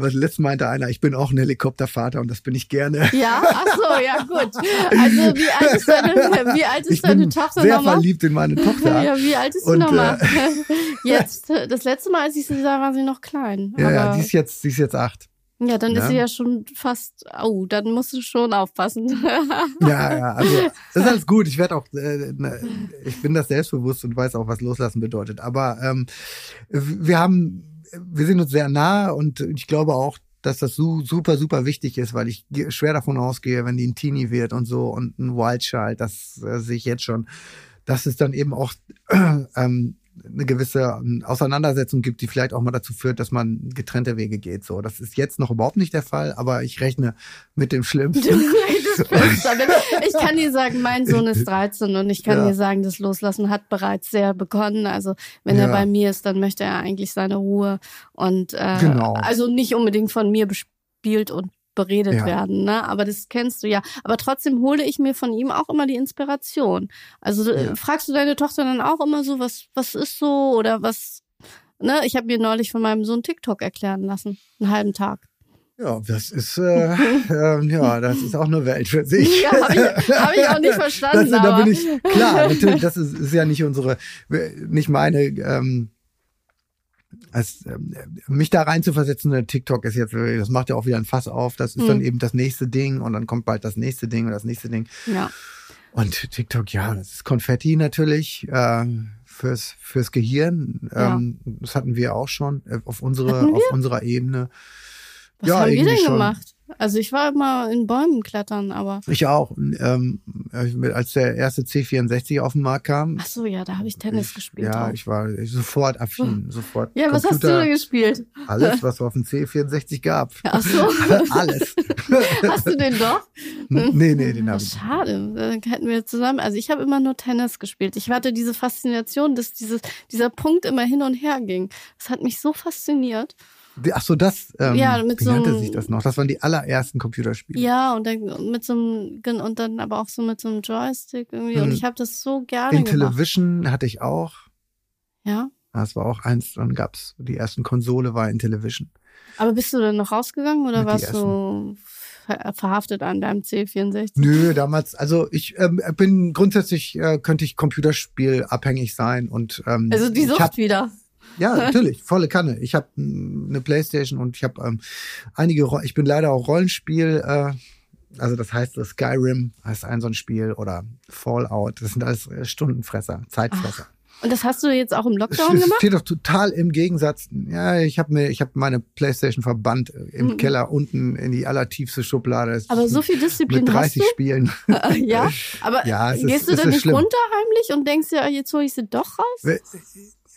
Speaker 2: Letztes meinte einer, ich bin auch ein Helikoptervater und das bin ich gerne.
Speaker 1: Ja, ach so, ja gut. Also wie alt ist deine, wie alt ist
Speaker 2: ich
Speaker 1: deine
Speaker 2: bin
Speaker 1: Tochter
Speaker 2: sehr
Speaker 1: nochmal?
Speaker 2: verliebt in meine Tochter.
Speaker 1: ja, wie alt ist sie nochmal? Äh, jetzt, das letzte Mal, als ich sie sah, war sie noch klein.
Speaker 2: Ja, ja, die ist jetzt, die ist jetzt acht.
Speaker 1: Ja, dann ja. ist sie ja schon fast, oh, dann musst du schon aufpassen.
Speaker 2: ja, ja, also das ist alles gut. Ich werde auch, äh, ne, ich bin das selbstbewusst und weiß auch, was loslassen bedeutet. Aber ähm, wir haben wir sind uns sehr nah und ich glaube auch, dass das super, super wichtig ist, weil ich schwer davon ausgehe, wenn die ein Teenie wird und so und ein Wildchild, das äh, sehe ich jetzt schon, dass es dann eben auch ähm, eine gewisse ähm, Auseinandersetzung gibt, die vielleicht auch mal dazu führt, dass man getrennte Wege geht. So, das ist jetzt noch überhaupt nicht der Fall, aber ich rechne mit dem Schlimmsten.
Speaker 1: Ich kann dir sagen, mein Sohn ist 13 und ich kann ja. dir sagen, das Loslassen hat bereits sehr begonnen. Also wenn ja. er bei mir ist, dann möchte er eigentlich seine Ruhe und äh, genau. also nicht unbedingt von mir bespielt und beredet ja. werden, ne? Aber das kennst du ja. Aber trotzdem hole ich mir von ihm auch immer die Inspiration. Also äh, ja. fragst du deine Tochter dann auch immer so, was, was ist so oder was, ne? Ich habe mir neulich von meinem Sohn TikTok erklären lassen, einen halben Tag.
Speaker 2: Ja, das ist äh, äh, ja, das ist auch eine Welt für sich.
Speaker 1: Ja, habe ich, hab ich auch nicht verstanden.
Speaker 2: Das, da bin ich klar. Natürlich, das ist, ist ja nicht unsere, nicht meine ähm, als ähm, mich da reinzuversetzen, der TikTok ist jetzt, das macht ja auch wieder ein Fass auf, das ist hm. dann eben das nächste Ding und dann kommt bald das nächste Ding und das nächste Ding.
Speaker 1: Ja.
Speaker 2: Und TikTok, ja, das ist Konfetti natürlich äh, fürs fürs Gehirn. Ja. Ähm, das hatten wir auch schon äh, auf unsere auf unserer Ebene.
Speaker 1: Was ja, haben wir denn schon. gemacht? Also ich war immer in Bäumen klettern, aber.
Speaker 2: Ich auch. Ähm, als der erste C64 auf den Markt kam.
Speaker 1: Ach so, ja, da habe ich Tennis
Speaker 2: ich,
Speaker 1: gespielt.
Speaker 2: Ja, auch. ich war sofort affin, sofort.
Speaker 1: Ja, Computer, was hast du da gespielt?
Speaker 2: Alles, was auf dem C64 gab.
Speaker 1: Ach so.
Speaker 2: alles.
Speaker 1: Hast du den doch?
Speaker 2: Nee, nee, den habe ich.
Speaker 1: Schade, dann hätten wir zusammen. Also ich habe immer nur Tennis gespielt. Ich hatte diese Faszination, dass dieses, dieser Punkt immer hin und her ging. Das hat mich so fasziniert.
Speaker 2: Ach so, das, ähm,
Speaker 1: ja, mit
Speaker 2: wie
Speaker 1: so
Speaker 2: nannte sich das noch? Das waren die allerersten Computerspiele.
Speaker 1: Ja, und dann mit so einem, und dann aber auch so mit so einem Joystick irgendwie. Und hm. ich habe das so gerne
Speaker 2: In
Speaker 1: gemacht.
Speaker 2: Television hatte ich auch.
Speaker 1: Ja.
Speaker 2: Das war auch eins, dann gab's die ersten Konsole war in Television.
Speaker 1: Aber bist du dann noch rausgegangen oder warst du verhaftet an deinem C64?
Speaker 2: Nö, damals, also ich ähm, bin grundsätzlich äh, könnte ich Computerspiel abhängig sein und ähm,
Speaker 1: also die Sucht hab, wieder.
Speaker 2: Ja, natürlich, volle Kanne. Ich habe eine Playstation und ich habe ähm, einige, ich bin leider auch Rollenspiel, äh, also das heißt das Skyrim heißt ein so ein Spiel oder Fallout, das sind alles äh, Stundenfresser, Zeitfresser. Ach.
Speaker 1: Und das hast du jetzt auch im Lockdown gemacht? Das
Speaker 2: steht doch total im Gegensatz. Ja, ich habe mir, ich habe meine PlayStation verbannt äh, im mhm. Keller unten in die allertiefste Schublade.
Speaker 1: Aber so viel Disziplin
Speaker 2: mit 30
Speaker 1: hast du?
Speaker 2: Spielen.
Speaker 1: ja, aber ja, gehst ist, du dann nicht schlimm. runter heimlich und denkst ja, jetzt hole ich sie doch raus?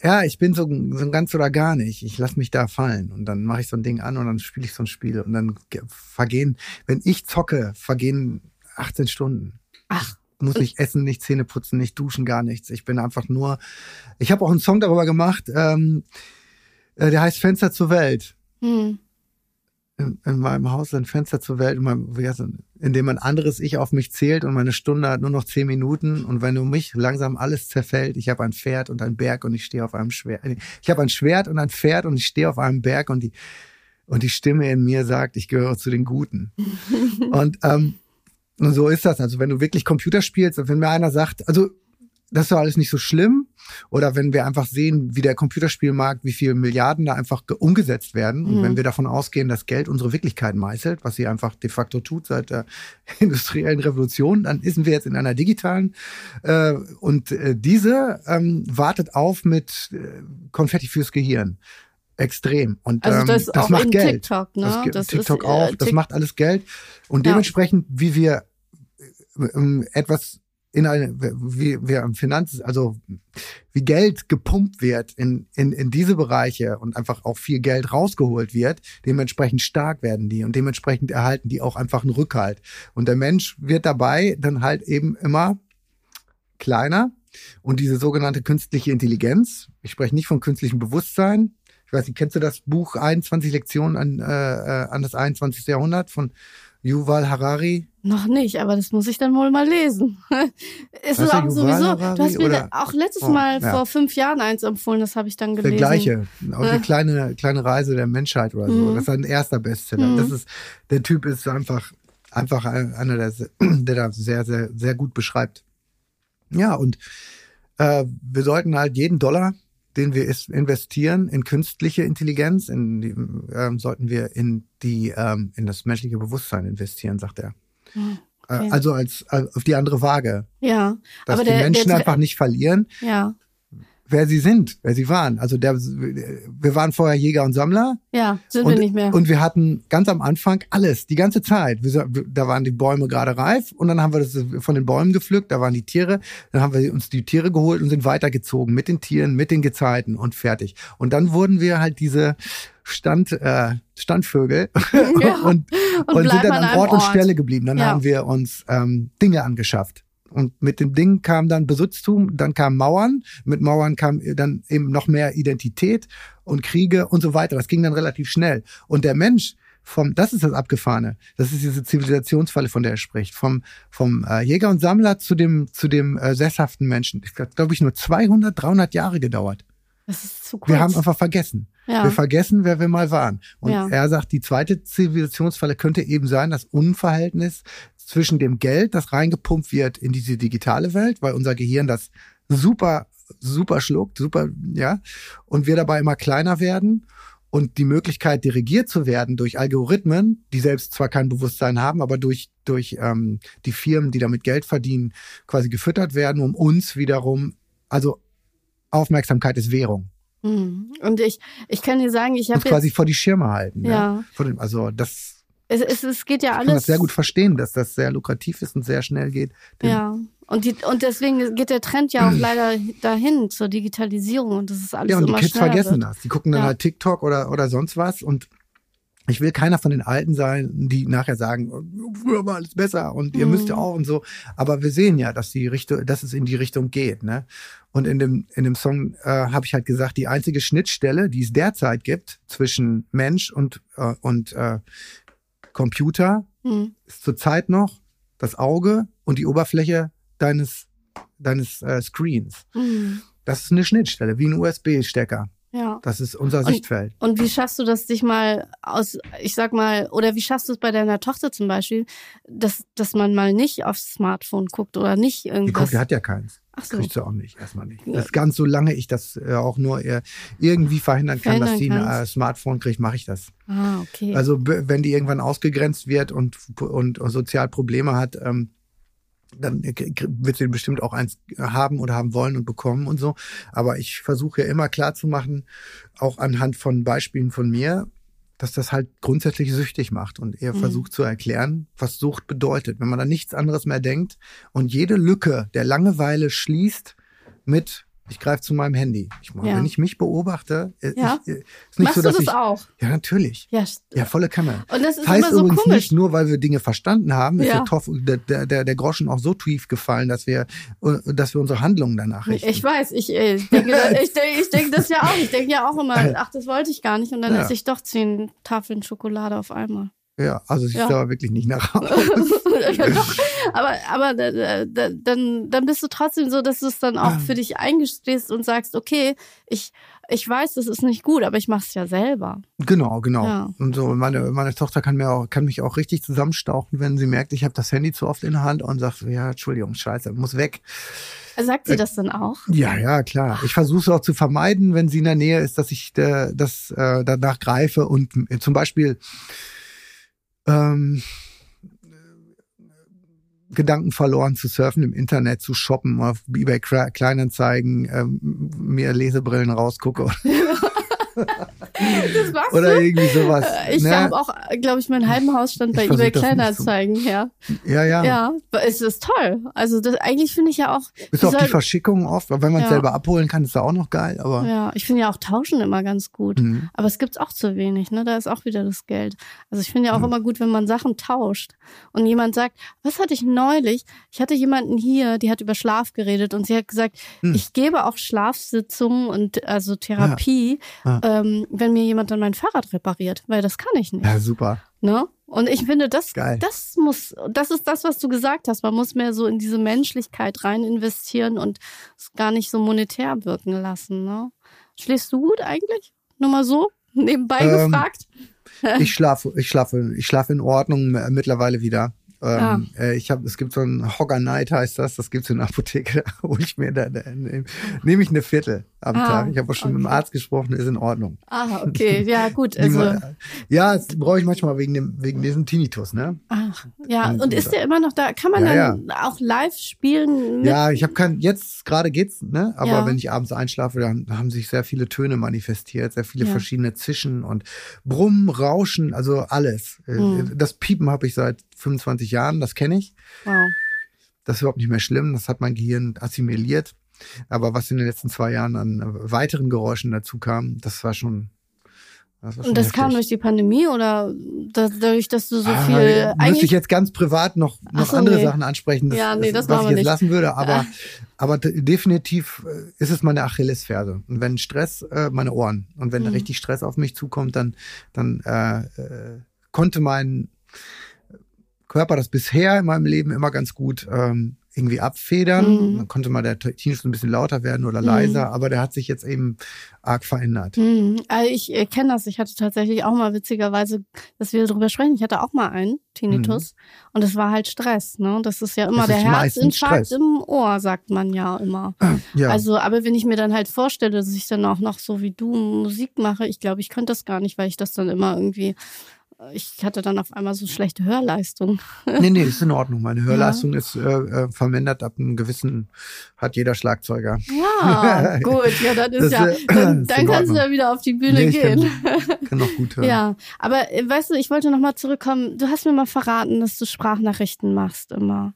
Speaker 2: Ja, ich bin so, so ganz oder gar nicht. Ich lass mich da fallen und dann mache ich so ein Ding an und dann spiele ich so ein Spiel und dann vergehen, wenn ich zocke, vergehen 18 Stunden.
Speaker 1: Ach.
Speaker 2: Muss ich essen, nicht Zähne putzen, nicht duschen, gar nichts. Ich bin einfach nur. Ich habe auch einen Song darüber gemacht, ähm, äh, der heißt Fenster zur Welt. Hm in, in meinem Haus ein Fenster zur Welt, in, meinem, in dem ein anderes Ich auf mich zählt und meine Stunde hat nur noch zehn Minuten. Und wenn du mich langsam alles zerfällt, ich habe ein Pferd und ein Berg und ich stehe auf einem Schwert. Ich habe ein Schwert und ein Pferd und ich stehe auf einem Berg und die, und die Stimme in mir sagt, ich gehöre zu den Guten. und, ähm, und so ist das. Also wenn du wirklich Computer spielst, wenn mir einer sagt, also das ist doch alles nicht so schlimm. Oder wenn wir einfach sehen, wie der Computerspielmarkt, wie viele Milliarden da einfach umgesetzt werden. Und mhm. wenn wir davon ausgehen, dass Geld unsere Wirklichkeit meißelt, was sie einfach de facto tut seit der industriellen Revolution, dann sind wir jetzt in einer digitalen. Äh, und äh, diese ähm, wartet auf mit äh, Konfetti fürs Gehirn extrem. Und
Speaker 1: also das,
Speaker 2: ähm, das macht Geld.
Speaker 1: TikTok, ne?
Speaker 2: das, das TikTok ist, auch, äh, das macht alles Geld. Und dementsprechend, ja. wie wir ähm, etwas in eine, wie wir am Finanz, also wie Geld gepumpt wird in, in, in diese Bereiche und einfach auch viel Geld rausgeholt wird, dementsprechend stark werden die und dementsprechend erhalten die auch einfach einen Rückhalt. Und der Mensch wird dabei dann halt eben immer kleiner und diese sogenannte künstliche Intelligenz, ich spreche nicht von künstlichem Bewusstsein, ich weiß nicht, kennst du das Buch 21 Lektionen an, äh, äh an das 21. Jahrhundert von Yuval Harari?
Speaker 1: Noch nicht, aber das muss ich dann wohl mal lesen. ist auch sowieso. Harari, du hast mir oder? auch letztes oh, Mal ja. vor fünf Jahren eins empfohlen, das habe ich dann gelesen.
Speaker 2: Der gleiche, auch die kleine kleine Reise der Menschheit oder so. Mhm. Das ist ein erster Bestseller. Mhm. Das ist der Typ ist einfach einfach einer der der da sehr sehr sehr gut beschreibt. Ja und äh, wir sollten halt jeden Dollar den wir investieren in künstliche Intelligenz, in die, ähm, sollten wir in die ähm, in das menschliche Bewusstsein investieren, sagt er. Hm, okay. Also als, als auf die andere Waage.
Speaker 1: Ja,
Speaker 2: dass aber die der, Menschen der, einfach nicht verlieren.
Speaker 1: Ja.
Speaker 2: Wer sie sind, wer sie waren. Also der, wir waren vorher Jäger und Sammler.
Speaker 1: Ja, sind
Speaker 2: und,
Speaker 1: wir nicht mehr.
Speaker 2: Und wir hatten ganz am Anfang alles, die ganze Zeit. Wir, da waren die Bäume gerade reif und dann haben wir das von den Bäumen gepflückt, da waren die Tiere, dann haben wir uns die Tiere geholt und sind weitergezogen mit den Tieren, mit den Gezeiten und fertig. Und dann wurden wir halt diese Stand, äh, Standvögel ja. und, und, und sind dann an Ort, Ort und Stelle geblieben. Dann ja. haben wir uns ähm, Dinge angeschafft. Und mit dem Ding kam dann Besitztum, dann kamen Mauern, mit Mauern kam dann eben noch mehr Identität und Kriege und so weiter. Das ging dann relativ schnell. Und der Mensch, vom, das ist das Abgefahrene. Das ist diese Zivilisationsfalle, von der er spricht. Vom, vom äh, Jäger und Sammler zu dem, zu dem äh, sesshaften Menschen. Das hat, glaube ich, nur 200, 300 Jahre gedauert.
Speaker 1: Das ist zu kurz.
Speaker 2: Wir haben einfach vergessen. Ja. Wir vergessen, wer wir mal waren. Und
Speaker 1: Ja.
Speaker 2: er sagt, die zweite Zivilisationsfalle könnte eben sein, das Unverhältnis zwischen dem Geld, das reingepumpt wird in diese digitale Welt, weil unser Gehirn das super, super schluckt, super, ja, und wir dabei immer kleiner werden und die Möglichkeit, dirigiert zu werden durch Algorithmen, die selbst zwar kein Bewusstsein haben, aber durch, durch ähm, die Firmen, die damit Geld verdienen, quasi gefüttert werden, um uns wiederum, also Aufmerksamkeit ist Währung.
Speaker 1: Hm. Und ich, ich kann dir sagen, ich habe
Speaker 2: quasi vor die Schirme halten. ne?
Speaker 1: Ja.
Speaker 2: Vor dem, also das
Speaker 1: es, es, es geht ja
Speaker 2: ich
Speaker 1: alles.
Speaker 2: kann das sehr gut verstehen, dass das sehr lukrativ ist und sehr schnell geht.
Speaker 1: Ja. Und, die, und deswegen geht der Trend ja auch leider dahin zur Digitalisierung und das ist alles
Speaker 2: Ja, und die Kids vergessen
Speaker 1: wird.
Speaker 2: das. Die gucken dann
Speaker 1: Ja.
Speaker 2: halt TikTok oder, oder sonst was und ich will keiner von den Alten sein, die nachher sagen, oh, früher war alles besser und ihr
Speaker 1: Mhm.
Speaker 2: müsst ja auch und so. Aber wir sehen ja, dass die Richtung, dass es in die Richtung geht, ne? Und in dem, in dem Song äh, habe ich halt gesagt, die einzige Schnittstelle, die es derzeit gibt zwischen Mensch und, äh, und äh, Computer,
Speaker 1: Hm.
Speaker 2: ist zurzeit noch das Auge und die Oberfläche deines, deines äh, Screens.
Speaker 1: Hm.
Speaker 2: Das ist eine Schnittstelle, wie ein USB-Stecker.
Speaker 1: Ja.
Speaker 2: Das ist unser
Speaker 1: Und-
Speaker 2: Sichtfeld.
Speaker 1: Und wie schaffst du das, dich mal aus, ich sag mal, oder wie schaffst du es bei deiner Tochter zum Beispiel, dass, dass man mal nicht aufs Smartphone guckt oder nicht
Speaker 2: Die
Speaker 1: irgendwas?
Speaker 2: guckt, die hat ja keins.
Speaker 1: Ach so.
Speaker 2: Kriegt sie auch nicht, erstmal nicht.
Speaker 1: Ja.
Speaker 2: Das ganz solange ich das äh, auch nur äh, irgendwie verhindern kann, dass sie
Speaker 1: Verhindern
Speaker 2: ein äh. Smartphone kriegt, mache ich das.
Speaker 1: Ah, okay.
Speaker 2: Also wenn die irgendwann ausgegrenzt wird und, und, und sozial Probleme hat, ähm, dann wird sie bestimmt auch eins haben oder haben wollen und bekommen und so. Aber ich versuche ja immer klar zu machen, auch anhand von Beispielen von mir, dass das halt grundsätzlich süchtig macht und er
Speaker 1: Mhm.
Speaker 2: versucht zu erklären, was Sucht bedeutet. Wenn man an nichts anderes mehr denkt und jede Lücke der Langeweile schließt mit ich greife zu meinem Handy. Ich, meine,
Speaker 1: Ja.
Speaker 2: Wenn ich mich beobachte, äh,
Speaker 1: Ja.
Speaker 2: ich, äh, ist nicht
Speaker 1: Machst
Speaker 2: so,
Speaker 1: du
Speaker 2: dass
Speaker 1: das
Speaker 2: ich.
Speaker 1: auch?
Speaker 2: Ja, natürlich.
Speaker 1: Ja.
Speaker 2: Ja, volle Kanne.
Speaker 1: Und das ist
Speaker 2: heißt
Speaker 1: immer so
Speaker 2: übrigens
Speaker 1: komisch.
Speaker 2: nicht, nur weil wir Dinge verstanden haben, ist
Speaker 1: Ja.
Speaker 2: der, Toff, der, der, der Groschen auch so tief gefallen, dass wir, äh, dass wir unsere Handlungen danach richten.
Speaker 1: Ich weiß, ich, ich denke, ich, denke, ich denke das ja auch. Ich denke ja auch immer, ach, das wollte ich gar nicht. Und dann esse ich doch zehn Tafeln Schokolade auf einmal.
Speaker 2: Ja, also siehst
Speaker 1: Ja.
Speaker 2: aber wirklich nicht nach aus.
Speaker 1: ja, doch. Aber, aber äh, da- dann, dann bist du trotzdem so, dass du es dann auch
Speaker 2: Ah.
Speaker 1: für dich eingestehst und sagst, okay, ich, ich weiß, das ist nicht gut, aber ich mache es ja selber.
Speaker 2: Genau, genau.
Speaker 1: Ja.
Speaker 2: Und so meine meine Tochter kann mir auch kann mich auch richtig zusammenstauchen, wenn sie merkt, ich habe das Handy zu oft in der Hand und sagt, ja, Entschuldigung, Scheiße, muss weg.
Speaker 1: Sagt sie
Speaker 2: Äh,
Speaker 1: das dann auch?
Speaker 2: Ja, ja, klar. Ich versuche es auch zu vermeiden, wenn sie in der Nähe ist, dass ich äh, das äh, danach greife und äh, zum Beispiel ähm, Gedanken verloren zu surfen im Internet, zu shoppen, auf eBay Kleinanzeigen, ähm, mir Lesebrillen rausgucke
Speaker 1: Das machst
Speaker 2: oder
Speaker 1: du?
Speaker 2: irgendwie sowas.
Speaker 1: Ich
Speaker 2: ne?
Speaker 1: habe auch, glaube ich, meinen halben Hausstand bei eBay Kleinanzeigen her.
Speaker 2: Ja, ja.
Speaker 1: Ja, es ist toll. Also das, eigentlich finde ich ja auch.
Speaker 2: Auf die
Speaker 1: soll-
Speaker 2: Verschickung oft, weil wenn man es
Speaker 1: Ja.
Speaker 2: selber abholen kann, ist da auch noch geil, aber
Speaker 1: Ja, ich finde ja auch Tauschen immer ganz gut.
Speaker 2: Mhm.
Speaker 1: Aber es gibt's auch zu wenig, ne? Da ist auch wieder das Geld. Also ich finde ja auch immer gut, wenn man Sachen tauscht und jemand sagt, was hatte ich neulich? Ich hatte jemanden hier, die hat über Schlaf geredet und sie hat gesagt,
Speaker 2: Hm.
Speaker 1: ich gebe auch Schlafsitzungen und also Therapie,
Speaker 2: Ja.
Speaker 1: Ähm, wenn mir jemand dann mein Fahrrad repariert, weil das kann ich nicht.
Speaker 2: ja, super.
Speaker 1: Ne? Und ich finde, das,
Speaker 2: Geil.
Speaker 1: das muss, das ist das, was du gesagt hast. Man muss mehr so in diese Menschlichkeit rein investieren und es gar nicht so monetär wirken lassen. Ne? Schläfst du gut eigentlich? Nur mal so, nebenbei
Speaker 2: Ähm,
Speaker 1: gefragt.
Speaker 2: Ich schlafe, ich schlafe, ich schlafe in Ordnung mittlerweile wieder. Ähm, äh, ich habe, es gibt so ein Hogger Night heißt das, das gibt's in der Apotheke, da hole ich mir da, da nehme nehm ich eine Viertel am
Speaker 1: Ah,
Speaker 2: Tag. Ich habe auch schon mit dem
Speaker 1: okay.
Speaker 2: Arzt gesprochen, ist in Ordnung.
Speaker 1: Ah, okay, ja gut. Also,
Speaker 2: ja, das brauche ich manchmal wegen dem, wegen diesem Tinnitus, ne?
Speaker 1: ah, Ach, ja, und, und ist der immer noch da? Kann man ja, dann ja. auch live spielen?
Speaker 2: ja, ich habe kein, jetzt gerade geht's, ne? Aber ja. wenn ich abends einschlafe, dann haben sich sehr viele Töne manifestiert, sehr viele verschiedene Zischen und Brummen, Rauschen, also alles. Mhm. Das Piepen habe ich seit 25 Jahren, das kenne ich. Wow. Das ist überhaupt nicht mehr schlimm, das hat mein Gehirn assimiliert. Aber was in den letzten zwei Jahren an weiteren Geräuschen dazu kam, das war schon
Speaker 1: das und das heftig. kam durch die Pandemie oder dadurch, dass du so ah, viel.
Speaker 2: Müsste ich jetzt ganz privat noch, noch so, andere nee. Sachen ansprechen, das, ja, nee, das, was ich jetzt nicht. lassen würde, aber, aber definitiv äh, ist es meine Achillesferse. Und wenn Stress, äh, meine Ohren. Und wenn mhm. richtig Stress auf mich zukommt, dann, dann äh, äh, konnte mein Körper das bisher in meinem Leben immer ganz gut ähm, irgendwie abfedern. Mhm. Dann konnte mal der Tinnitus ein bisschen lauter werden oder leiser, mhm. aber der hat sich jetzt eben arg verändert.
Speaker 1: Mhm. Also ich äh, kenne das. Ich hatte tatsächlich auch mal witzigerweise, dass wir darüber sprechen. Ich hatte auch mal einen Tinnitus mhm. und es war halt Stress. Ne? Das ist ja immer das der Herzinfarkt im Ohr, sagt man ja immer. Ja. Also, aber wenn ich mir dann halt vorstelle, dass ich dann auch noch so wie du Musik mache, ich glaube, ich könnte das gar nicht, weil ich das dann immer irgendwie ich hatte dann auf einmal so schlechte Hörleistung.
Speaker 2: Nee, nee, ist in Ordnung. Meine Hörleistung ja. ist äh, äh, vermindert ab einem gewissen, hat jeder Schlagzeuger.
Speaker 1: Ja, gut, ja, dann ist das, ja, dann, dann kannst du ja wieder auf die Bühne nee, gehen.
Speaker 2: Kann, kann auch gut hören.
Speaker 1: Ja, aber äh, weißt du, ich wollte noch mal zurückkommen. Du hast mir mal verraten, dass du Sprachnachrichten machst immer.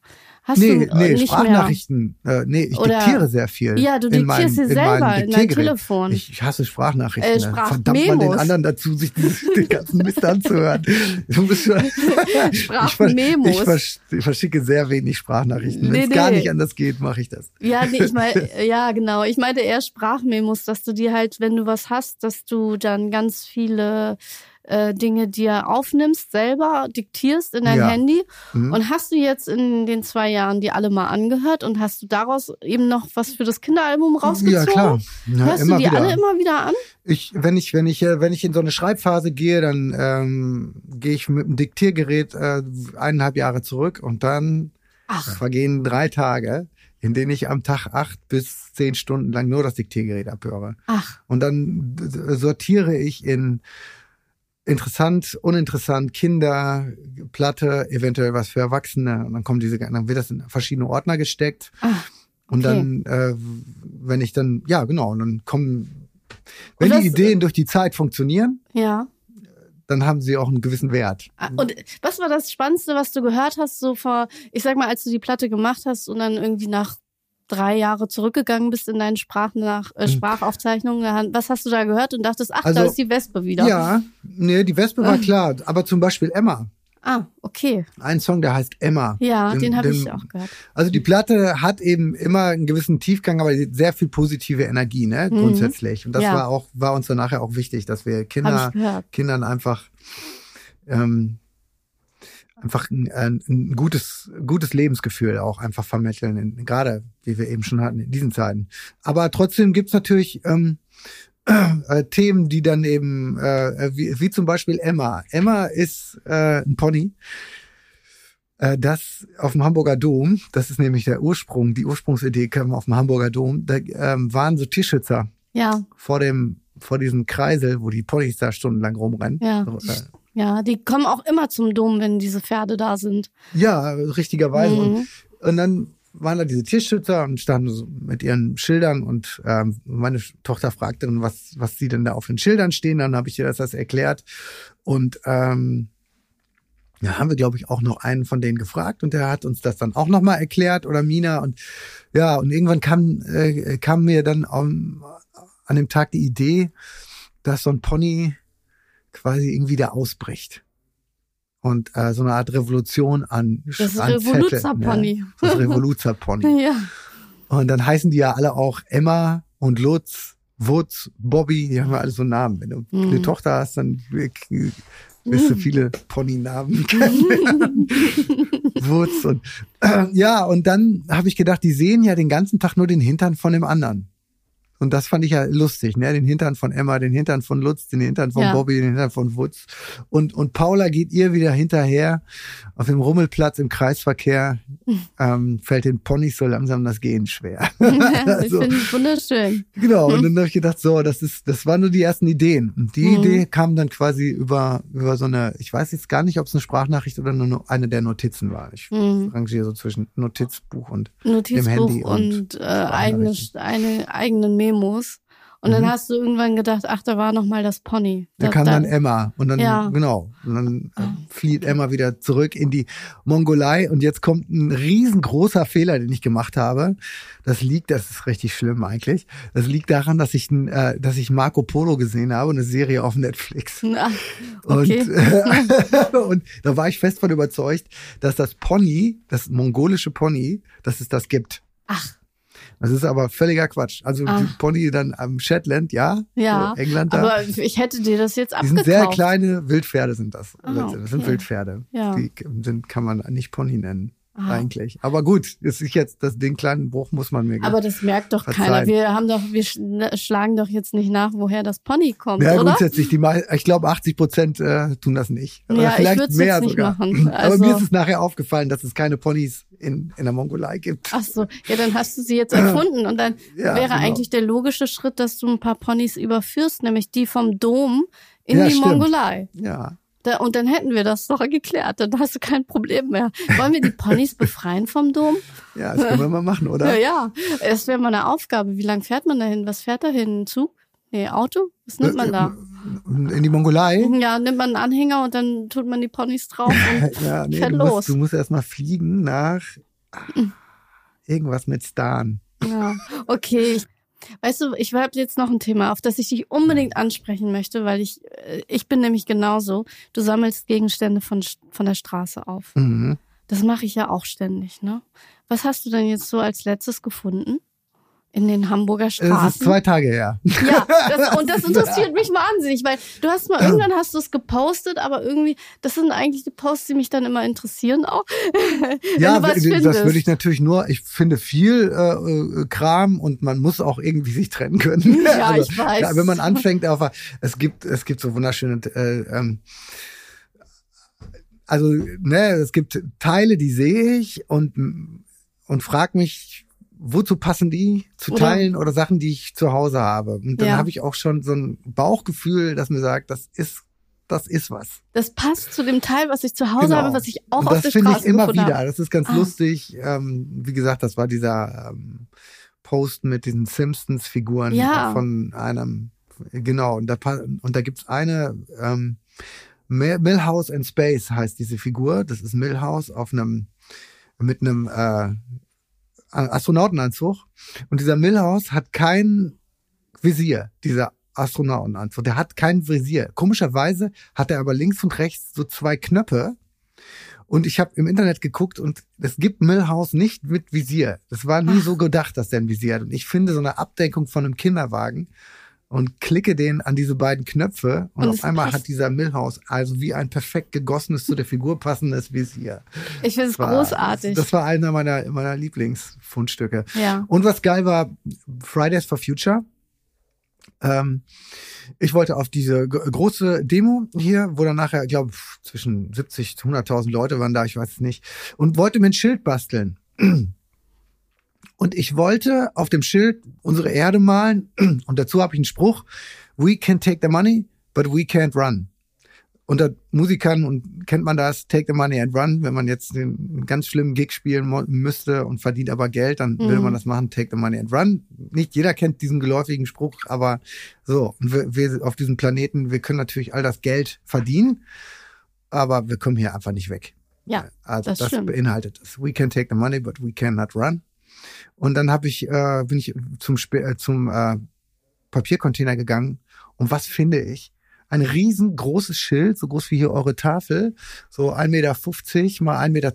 Speaker 1: Hast
Speaker 2: nee,
Speaker 1: du
Speaker 2: nee, Sprachnachrichten. Äh, nee, ich Oder, diktiere sehr viel.
Speaker 1: Ja, du diktierst dir selber in, in dein Telefon.
Speaker 2: Ich, ich hasse Sprachnachrichten. Äh, Sprach Verdammt man den anderen dazu, sich den ganzen Mist anzuhören. Du bist schon,
Speaker 1: Sprachmemos.
Speaker 2: Ich, vers ich, verschicke sehr wenig Sprachnachrichten. Wenn es nee, gar nicht anders geht, mache ich das.
Speaker 1: Ja, nee, ich meine, ja, genau. Ich meinte eher Sprachmemos, dass du dir halt, wenn du was hast, dass du dann ganz viele äh, Dinge dir aufnimmst, selber diktierst in dein ja. Handy. Mhm. Und hast du jetzt in den zwei Jahren die alle mal angehört und hast du daraus eben noch was für das Kinderalbum rausgezogen? Ja, klar. Ja, Hörst du die wieder. alle immer wieder an?
Speaker 2: Ich, wenn ich, wenn ich, äh, wenn ich in so eine Schreibphase gehe, dann ähm, gehe ich mit dem Diktiergerät äh, eineinhalb Jahre zurück und dann Ach. vergehen drei Tage in denen ich am Tag acht bis zehn Stunden lang nur das Diktiergerät abhöre. Ach. Und dann sortiere ich in interessant, uninteressant, Kinder, Platte, eventuell was für Erwachsene. Und dann kommen diese, dann wird das in verschiedene Ordner gesteckt. Ah, okay. Und dann, äh, wenn ich dann, ja, genau, und dann kommen, wenn das, die Ideen durch die Zeit funktionieren, ja. dann haben sie auch einen gewissen Wert.
Speaker 1: Ah, und was war das Spannendste, was du gehört hast, so vor, ich sag mal, als du die Platte gemacht hast und dann irgendwie nach drei Jahre zurückgegangen bist in deinen Sprachnach äh, hm. Sprachaufzeichnungen. Was hast du da gehört und dachtest, ach, also, da ist die Wespe wieder?
Speaker 2: Ja, nee, die Wespe war ah. klar. Aber zum Beispiel Emma.
Speaker 1: Ah, okay.
Speaker 2: Ein Song, der heißt Emma.
Speaker 1: Ja, den, den habe ich auch gehört.
Speaker 2: Also die Platte hat eben immer einen gewissen Tiefgang, aber sehr viel positive Energie, ne, mhm. grundsätzlich. Und das ja. war auch, war uns dann nachher auch wichtig, dass wir Kinder, Kindern einfach ähm, einfach ein, ein, gutes, gutes Lebensgefühl auch einfach vermitteln, in, gerade wie wir eben schon hatten in diesen Zeiten. Aber trotzdem gibt's natürlich ähm, äh, Themen, die dann eben, äh, wie, wie zum Beispiel Emma. Emma ist äh, ein Pony. Äh, das auf dem Hamburger Dom, das ist nämlich der Ursprung, die Ursprungsidee kam auf dem Hamburger Dom, da ähm, waren so Tierschützer ja. vor dem vor diesem Kreisel, wo die Ponys da stundenlang rumrennen.
Speaker 1: Ja, so, äh, ja, die kommen auch immer zum Dom, wenn diese Pferde da sind.
Speaker 2: Ja, richtigerweise. Mhm. Und, und dann waren da diese Tierschützer und standen so mit ihren Schildern und ähm, meine Tochter fragte dann, was, was sie denn da auf den Schildern stehen. Dann habe ich ihr das, das erklärt. Und ähm, ja, haben wir, glaube ich, auch noch einen von denen gefragt und der hat uns das dann auch nochmal erklärt oder Mina. Und ja, und irgendwann kam, äh, kam mir dann um, an dem Tag die Idee, dass so ein Pony quasi irgendwie da ausbricht. Und äh, so eine Art Revolution an
Speaker 1: Das ist Revoluzerpony.
Speaker 2: Ne? Das Revoluzerpony. ja. Und dann heißen die ja alle auch Emma und Lutz, Wutz, Bobby, die haben ja alle so Namen. Wenn du mhm. eine Tochter hast, dann wirst du viele Pony-Namen kennen. Wutz und äh, ja, und dann habe ich gedacht, die sehen ja den ganzen Tag nur den Hintern von dem anderen. Und das fand ich ja lustig, ne? Den Hintern von Emma, den Hintern von Lutz, den Hintern von ja. Bobby, den Hintern von Wutz. Und, und Paula geht ihr wieder hinterher auf dem Rummelplatz im Kreisverkehr ähm, fällt den Ponys so langsam das Gehen schwer.
Speaker 1: ich finde es wunderschön.
Speaker 2: Genau, und dann habe ich gedacht, so, das ist, das waren nur die ersten Ideen. Und die
Speaker 1: Mhm.
Speaker 2: Idee kam dann quasi über, über so eine, ich weiß jetzt gar nicht, ob es eine Sprachnachricht oder nur eine der Notizen war. Ich
Speaker 1: Mhm.
Speaker 2: rangiere so zwischen Notizbuch und
Speaker 1: Notizbuch
Speaker 2: Handy und
Speaker 1: und, äh, eigene, eigenen Memos. Und dann
Speaker 2: Mhm.
Speaker 1: hast du irgendwann gedacht, ach, da war noch mal das Pony.
Speaker 2: da kam dann Emma und dann,
Speaker 1: Ja.
Speaker 2: genau, und dann äh, flieht Emma wieder zurück in die Mongolei und jetzt kommt ein riesengroßer Fehler, den ich gemacht habe. Das liegt, das ist richtig schlimm eigentlich. Das liegt daran, dass ich, äh, dass ich Marco Polo gesehen habe, eine Serie auf Netflix.
Speaker 1: Ah, okay.
Speaker 2: Und, äh, und da war ich fest von überzeugt, dass das Pony, das mongolische Pony, dass es das gibt.
Speaker 1: Ach,
Speaker 2: Das ist aber völliger Quatsch. Also die
Speaker 1: Ach.
Speaker 2: Pony dann am Shetland, ja,
Speaker 1: Ja,
Speaker 2: so England da.
Speaker 1: aber ich hätte dir das jetzt
Speaker 2: die
Speaker 1: abgekauft.
Speaker 2: sind sehr kleine Wildpferde sind das.
Speaker 1: Ah,
Speaker 2: das sind
Speaker 1: okay.
Speaker 2: Wildpferde.
Speaker 1: Ja.
Speaker 2: Die sind, kann man nicht Pony nennen.
Speaker 1: Ah.
Speaker 2: Eigentlich. Aber gut, es ist jetzt, das, den kleinen Bruch muss man mir
Speaker 1: Aber das merkt doch
Speaker 2: Verzeihen.
Speaker 1: keiner. Wir haben doch, wir sch- schlagen doch jetzt nicht nach, woher das Pony kommt,
Speaker 2: ja,
Speaker 1: oder?
Speaker 2: grundsätzlich, die, ich glaube 80 Prozent äh, tun das nicht. Oder
Speaker 1: Ja, ich
Speaker 2: vielleicht
Speaker 1: würd's
Speaker 2: mehr
Speaker 1: jetzt nicht
Speaker 2: sogar.
Speaker 1: machen.
Speaker 2: Aber
Speaker 1: Also-
Speaker 2: mir ist es nachher aufgefallen, dass es keine Ponys in, in der Mongolei gibt.
Speaker 1: Ach so, ja, dann hast du sie jetzt erfunden und dann
Speaker 2: Ja,
Speaker 1: wäre
Speaker 2: genau.
Speaker 1: eigentlich der logische Schritt, dass du ein paar Ponys überführst, nämlich die vom Dom in
Speaker 2: Ja,
Speaker 1: die
Speaker 2: stimmt.
Speaker 1: Mongolei.
Speaker 2: Ja.
Speaker 1: Da, und dann hätten wir das doch geklärt. Dann hast du kein Problem mehr. Wollen wir die Ponys befreien vom Dom?
Speaker 2: Ja, das können wir mal machen, oder?
Speaker 1: Ja, ja. Das wäre mal eine Aufgabe. Wie lang fährt man dahin? Was fährt dahin? Ein Zug? Nee, Auto? Was nimmt man da?
Speaker 2: In die Mongolei?
Speaker 1: Ja, nimmt man einen Anhänger und dann tut man die Ponys drauf und
Speaker 2: Ja, nee,
Speaker 1: fährt
Speaker 2: du
Speaker 1: los.
Speaker 2: musst, du musst erst mal fliegen nach irgendwas mit Stan.
Speaker 1: Ja, okay. Weißt du, ich habe jetzt noch ein Thema, auf das ich dich unbedingt ansprechen möchte, weil ich, äh, ich bin nämlich genauso. Du sammelst Gegenstände von, von der Straße auf.
Speaker 2: Mhm.
Speaker 1: Das mache ich ja auch ständig, ne? Was hast du denn jetzt so als letztes gefunden? In den Hamburger
Speaker 2: Es ist
Speaker 1: Straßen?
Speaker 2: zwei Tage her.
Speaker 1: Ja, das, und das interessiert mich wahnsinnig, weil du hast mal irgendwann hast du es gepostet, aber irgendwie, das sind eigentlich die Posts, die mich dann immer interessieren auch.
Speaker 2: Ja, das würde ich natürlich nur, ich finde viel äh, äh, Kram und man muss auch irgendwie sich trennen können.
Speaker 1: Ja, ich weiß.
Speaker 2: Ja, wenn man anfängt auf, es gibt, es gibt so wunderschöne, äh, ähm, also, ne, es gibt Teile, die sehe ich und, und frag mich, wozu passen die zu
Speaker 1: Oder-
Speaker 2: teilen oder Sachen, die ich zu Hause habe. Und dann
Speaker 1: Ja.
Speaker 2: habe ich auch schon so ein Bauchgefühl, das mir sagt, das ist, das ist was.
Speaker 1: Das passt zu dem Teil, was ich zu Hause habe, was ich auch
Speaker 2: Genau. und
Speaker 1: auf
Speaker 2: das
Speaker 1: der
Speaker 2: finde
Speaker 1: Straße
Speaker 2: ich immer wieder.
Speaker 1: habe.
Speaker 2: Das ist ganz
Speaker 1: Ah.
Speaker 2: lustig. Ähm, wie gesagt, das war dieser ähm, Post mit diesen Simpsons-Figuren
Speaker 1: Ja.
Speaker 2: von einem. Genau. Und da, und da gibt's eine ähm, Mil- Milhouse in Space heißt diese Figur. Das ist Milhouse auf einem mit einem äh, Astronautenanzug. Und dieser Milhouse hat kein Visier, dieser Astronautenanzug. Der hat kein Visier. Komischerweise hat er aber links und rechts so zwei Knöpfe. Und ich habe im Internet geguckt und es gibt Milhouse nicht mit Visier. Das war nie
Speaker 1: Ach.
Speaker 2: so gedacht, dass der ein Visier hat. Und ich finde so eine Abdeckung von einem Kinderwagen und klicke den an diese beiden Knöpfe und,
Speaker 1: Und
Speaker 2: auf einmal
Speaker 1: passt.
Speaker 2: hat dieser Milhouse also wie ein perfekt gegossenes zu der Figur passendes Visier.
Speaker 1: Ich finde es großartig.
Speaker 2: Das war einer meiner, meiner Lieblingsfundstücke.
Speaker 1: ja.
Speaker 2: Und was geil war, Fridays for Future. Ähm, ich wollte auf diese große Demo hier, wo dann nachher, ich glaube, zwischen 70 und 100.000 Leute waren da, ich weiß es nicht, und wollte mir ein Schild basteln. Und ich wollte auf dem Schild unsere Erde malen und dazu habe ich einen Spruch, we can take the money, but we can't run. Unter Musikern und kennt man das, take the money and run, wenn man jetzt den ganz schlimmen Gig spielen müsste und verdient aber Geld, dann würde
Speaker 1: Mhm.
Speaker 2: man das machen, take the money and run. Nicht jeder kennt diesen geläufigen Spruch, aber so, und wir, wir auf diesem Planeten, wir können natürlich all das Geld verdienen, aber wir kommen hier einfach nicht weg.
Speaker 1: Ja,
Speaker 2: Also
Speaker 1: das
Speaker 2: das, beinhaltet es. We can take the money, but we cannot run. Und dann habe ich, äh, bin ich zum, Spe- äh, zum äh, Papiercontainer gegangen. Und was finde ich? Ein riesengroßes Schild, so groß wie hier eure Tafel, so 1,50 Meter mal 1,20 Meter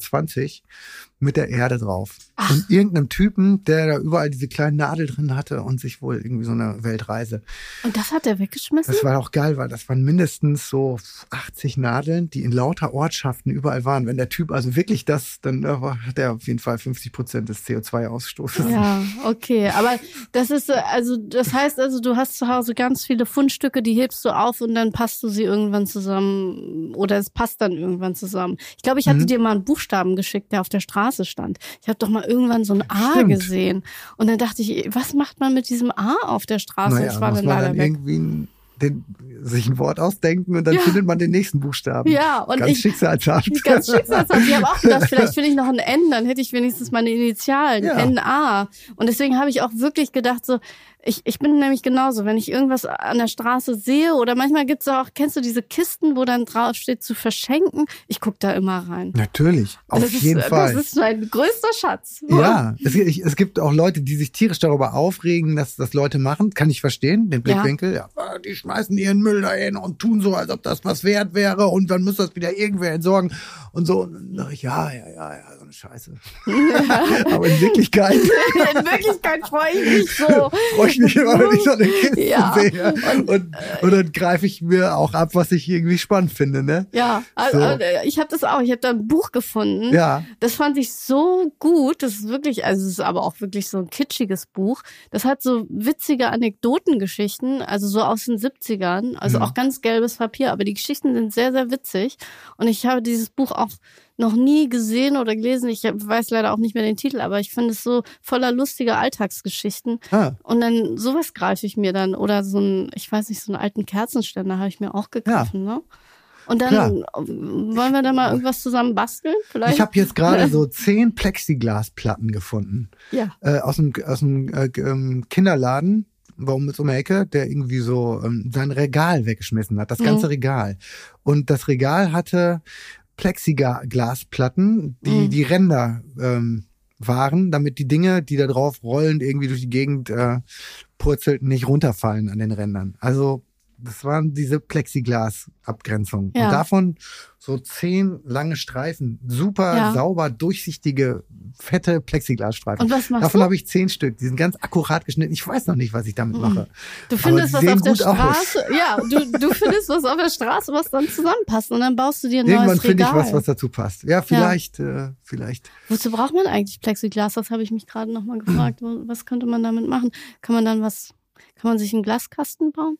Speaker 2: mit der Erde drauf.
Speaker 1: Ach.
Speaker 2: Und irgendeinem Typen, der da überall diese kleinen Nadel drin hatte und sich wohl irgendwie so eine Weltreise.
Speaker 1: Und das hat er weggeschmissen?
Speaker 2: Das war auch geil, weil das waren mindestens so 80 Nadeln, die in lauter Ortschaften überall waren. Wenn der Typ also wirklich das, dann äh, hat er auf jeden Fall 50 Prozent des CO2-Ausstoßes.
Speaker 1: Ja, okay. Aber das ist, äh, also, das heißt also, du hast zu Hause ganz viele Fundstücke, die hebst du auf und dann passt du sie irgendwann zusammen oder es passt dann irgendwann zusammen. Ich glaube, ich hatte
Speaker 2: Mhm.
Speaker 1: dir mal einen Buchstaben geschickt, der auf der Straße stand. Ich habe doch mal irgendwann so ein A
Speaker 2: Stimmt.
Speaker 1: gesehen. Und dann dachte ich, was macht man mit diesem A auf der Straße?
Speaker 2: Naja,
Speaker 1: das war
Speaker 2: muss
Speaker 1: dann
Speaker 2: man dann
Speaker 1: weg.
Speaker 2: irgendwie ein, den, sich ein Wort ausdenken und dann
Speaker 1: Ja.
Speaker 2: findet man den nächsten Buchstaben.
Speaker 1: Ja, und
Speaker 2: Ganz
Speaker 1: ich,
Speaker 2: schicksalshaft.
Speaker 1: Ganz schicksalshaft. Ich habe auch gedacht, vielleicht finde ich noch ein N, dann hätte ich wenigstens meine Initialen,
Speaker 2: Ja.
Speaker 1: NA. Und deswegen habe ich auch wirklich gedacht, so, ich, ich bin nämlich genauso, wenn ich irgendwas an der Straße sehe oder manchmal gibt's auch, kennst du diese Kisten, wo dann drauf steht zu verschenken? Ich guck da immer rein.
Speaker 2: Natürlich, auf
Speaker 1: das
Speaker 2: jeden
Speaker 1: ist,
Speaker 2: Fall.
Speaker 1: Das ist mein größter Schatz.
Speaker 2: Ja, es, ich- es gibt auch Leute, die sich tierisch darüber aufregen, dass das Leute machen. Kann ich verstehen, den Blickwinkel. Ja. die schmeißen ihren Müll dahin und tun so, als ob das was wert wäre und dann muss das wieder irgendwer entsorgen und so. Ja, ja, ja, ja, Scheiße. Aber in Wirklichkeit
Speaker 1: In Wirklichkeit freue ich mich so.
Speaker 2: freue ich mich immer, wenn ich so eine Kiste
Speaker 1: Ja.
Speaker 2: sehe. Und, und, dann greife ich mir auch ab, was ich irgendwie spannend finde, ne?
Speaker 1: Ja, also,
Speaker 2: So.
Speaker 1: äh, ich habe das auch. Ich habe da ein Buch gefunden.
Speaker 2: Ja.
Speaker 1: Das fand ich so gut. Das ist wirklich, also es ist aber auch wirklich so ein kitschiges Buch. Das hat so witzige Anekdotengeschichten, also so aus den 70ern, also
Speaker 2: Mhm.
Speaker 1: auch ganz gelbes Papier, aber die Geschichten sind sehr, sehr witzig. Und ich habe dieses Buch auch noch nie gesehen oder gelesen. Ich weiß leider auch nicht mehr den Titel, aber ich finde es so voller lustiger Alltagsgeschichten.
Speaker 2: Ah,
Speaker 1: Und dann sowas greife ich mir dann oder so ein, ich weiß nicht, so einen alten Kerzenständer habe ich mir auch gegriffen, ne? Und dann
Speaker 2: Klar.
Speaker 1: wollen wir da mal irgendwas zusammen basteln? Vielleicht?
Speaker 2: ich habe jetzt gerade so zehn Plexiglasplatten gefunden.
Speaker 1: ja.
Speaker 2: äh, aus dem, aus dem äh, ähm, Kinderladen, warum mit so einer Ecke, der irgendwie so ähm, sein Regal weggeschmissen hat, das ganze
Speaker 1: Mhm.
Speaker 2: Regal. Und das Regal hatte Plexiglasplatten, die
Speaker 1: Mhm.
Speaker 2: die Ränder ähm, waren, damit die Dinge, die da drauf rollend irgendwie durch die Gegend äh, purzelten, nicht runterfallen an den Rändern. Also das waren diese Plexiglas-Abgrenzungen.
Speaker 1: Ja.
Speaker 2: Und davon so zehn lange Streifen, super
Speaker 1: Ja.
Speaker 2: sauber, durchsichtige, fette Plexiglasstreifen.
Speaker 1: Und was machst
Speaker 2: Davon habe ich zehn Stück. Die sind ganz akkurat geschnitten. Ich weiß noch nicht, was ich damit
Speaker 1: Mhm.
Speaker 2: mache.
Speaker 1: Du findest was auf der
Speaker 2: gut aus.
Speaker 1: Straße. Ja, du, du findest was auf der Straße, was dann zusammenpasst. Und dann baust du dir ein
Speaker 2: Irgendwann
Speaker 1: neues
Speaker 2: finde ich
Speaker 1: Regal.
Speaker 2: was, was dazu passt. Ja, vielleicht, äh, vielleicht.
Speaker 1: Wozu braucht man eigentlich Plexiglas? Das habe ich mich gerade nochmal gefragt. Was könnte man damit machen? Kann man dann was, kann man sich einen Glaskasten bauen?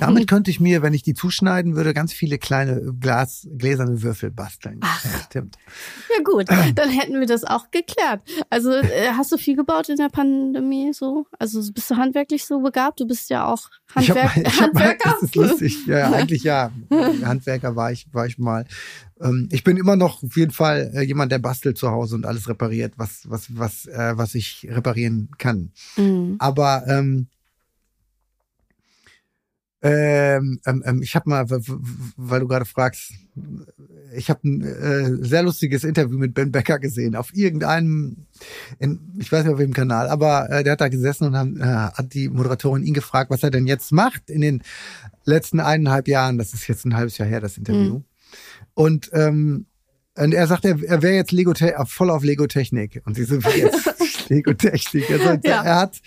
Speaker 2: Damit könnte ich mir, wenn ich die zuschneiden würde, ganz viele kleine Glas, gläserne Würfel basteln.
Speaker 1: Ach.
Speaker 2: Ja, stimmt.
Speaker 1: Ja gut, dann hätten wir das auch geklärt. Also äh, hast du viel gebaut in der Pandemie so? Also bist du handwerklich so begabt? Du bist ja auch
Speaker 2: Ich hab
Speaker 1: Handwerk
Speaker 2: mal, ich hab mal,
Speaker 1: Handwerker.
Speaker 2: das ist lustig. Ja, ja, eigentlich ja. Handwerker war ich, war ich mal. Ähm, ich bin immer noch auf jeden Fall äh, jemand, der bastelt zu Hause und alles repariert, was, was, was, äh, was ich reparieren kann.
Speaker 1: Mhm.
Speaker 2: Aber ähm, ähm, ähm, ähm, ich habe mal, weil du gerade fragst, ich habe ein äh, sehr lustiges Interview mit Ben Becker gesehen auf irgendeinem, in, ich weiß nicht auf welchem Kanal, aber äh, der hat da gesessen und haben, äh, hat die Moderatorin ihn gefragt, was er denn jetzt macht in den letzten eineinhalb Jahren. Das ist jetzt ein halbes Jahr her, das Interview.
Speaker 1: Mhm.
Speaker 2: Und ähm, und er sagt, er, er wäre jetzt Lego voll auf Lego-Technik. Und sie so, wie jetzt Lego-Technik. Also,
Speaker 1: Ja.
Speaker 2: Er hat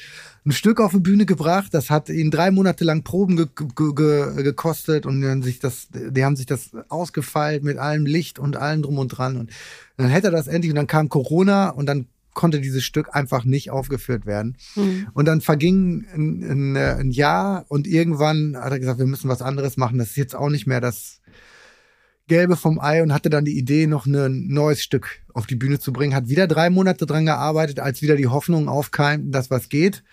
Speaker 2: ein Stück auf die Bühne gebracht, das hat ihn drei Monate lang Proben ge ge ge gekostet und dann sich das, die haben sich das ausgefeilt mit allem Licht und allem drum und dran. Und dann hätte er das endlich und dann kam Corona und dann konnte dieses Stück einfach nicht aufgeführt werden.
Speaker 1: Mhm.
Speaker 2: Und dann verging ein, ein, ein Jahr und irgendwann hat er gesagt, wir müssen was anderes machen. Das ist jetzt auch nicht mehr das Gelbe vom Ei und hatte dann die Idee, noch ein neues Stück auf die Bühne zu bringen. Hat wieder drei Monate dran gearbeitet, als wieder die Hoffnung aufkeimten, dass was geht.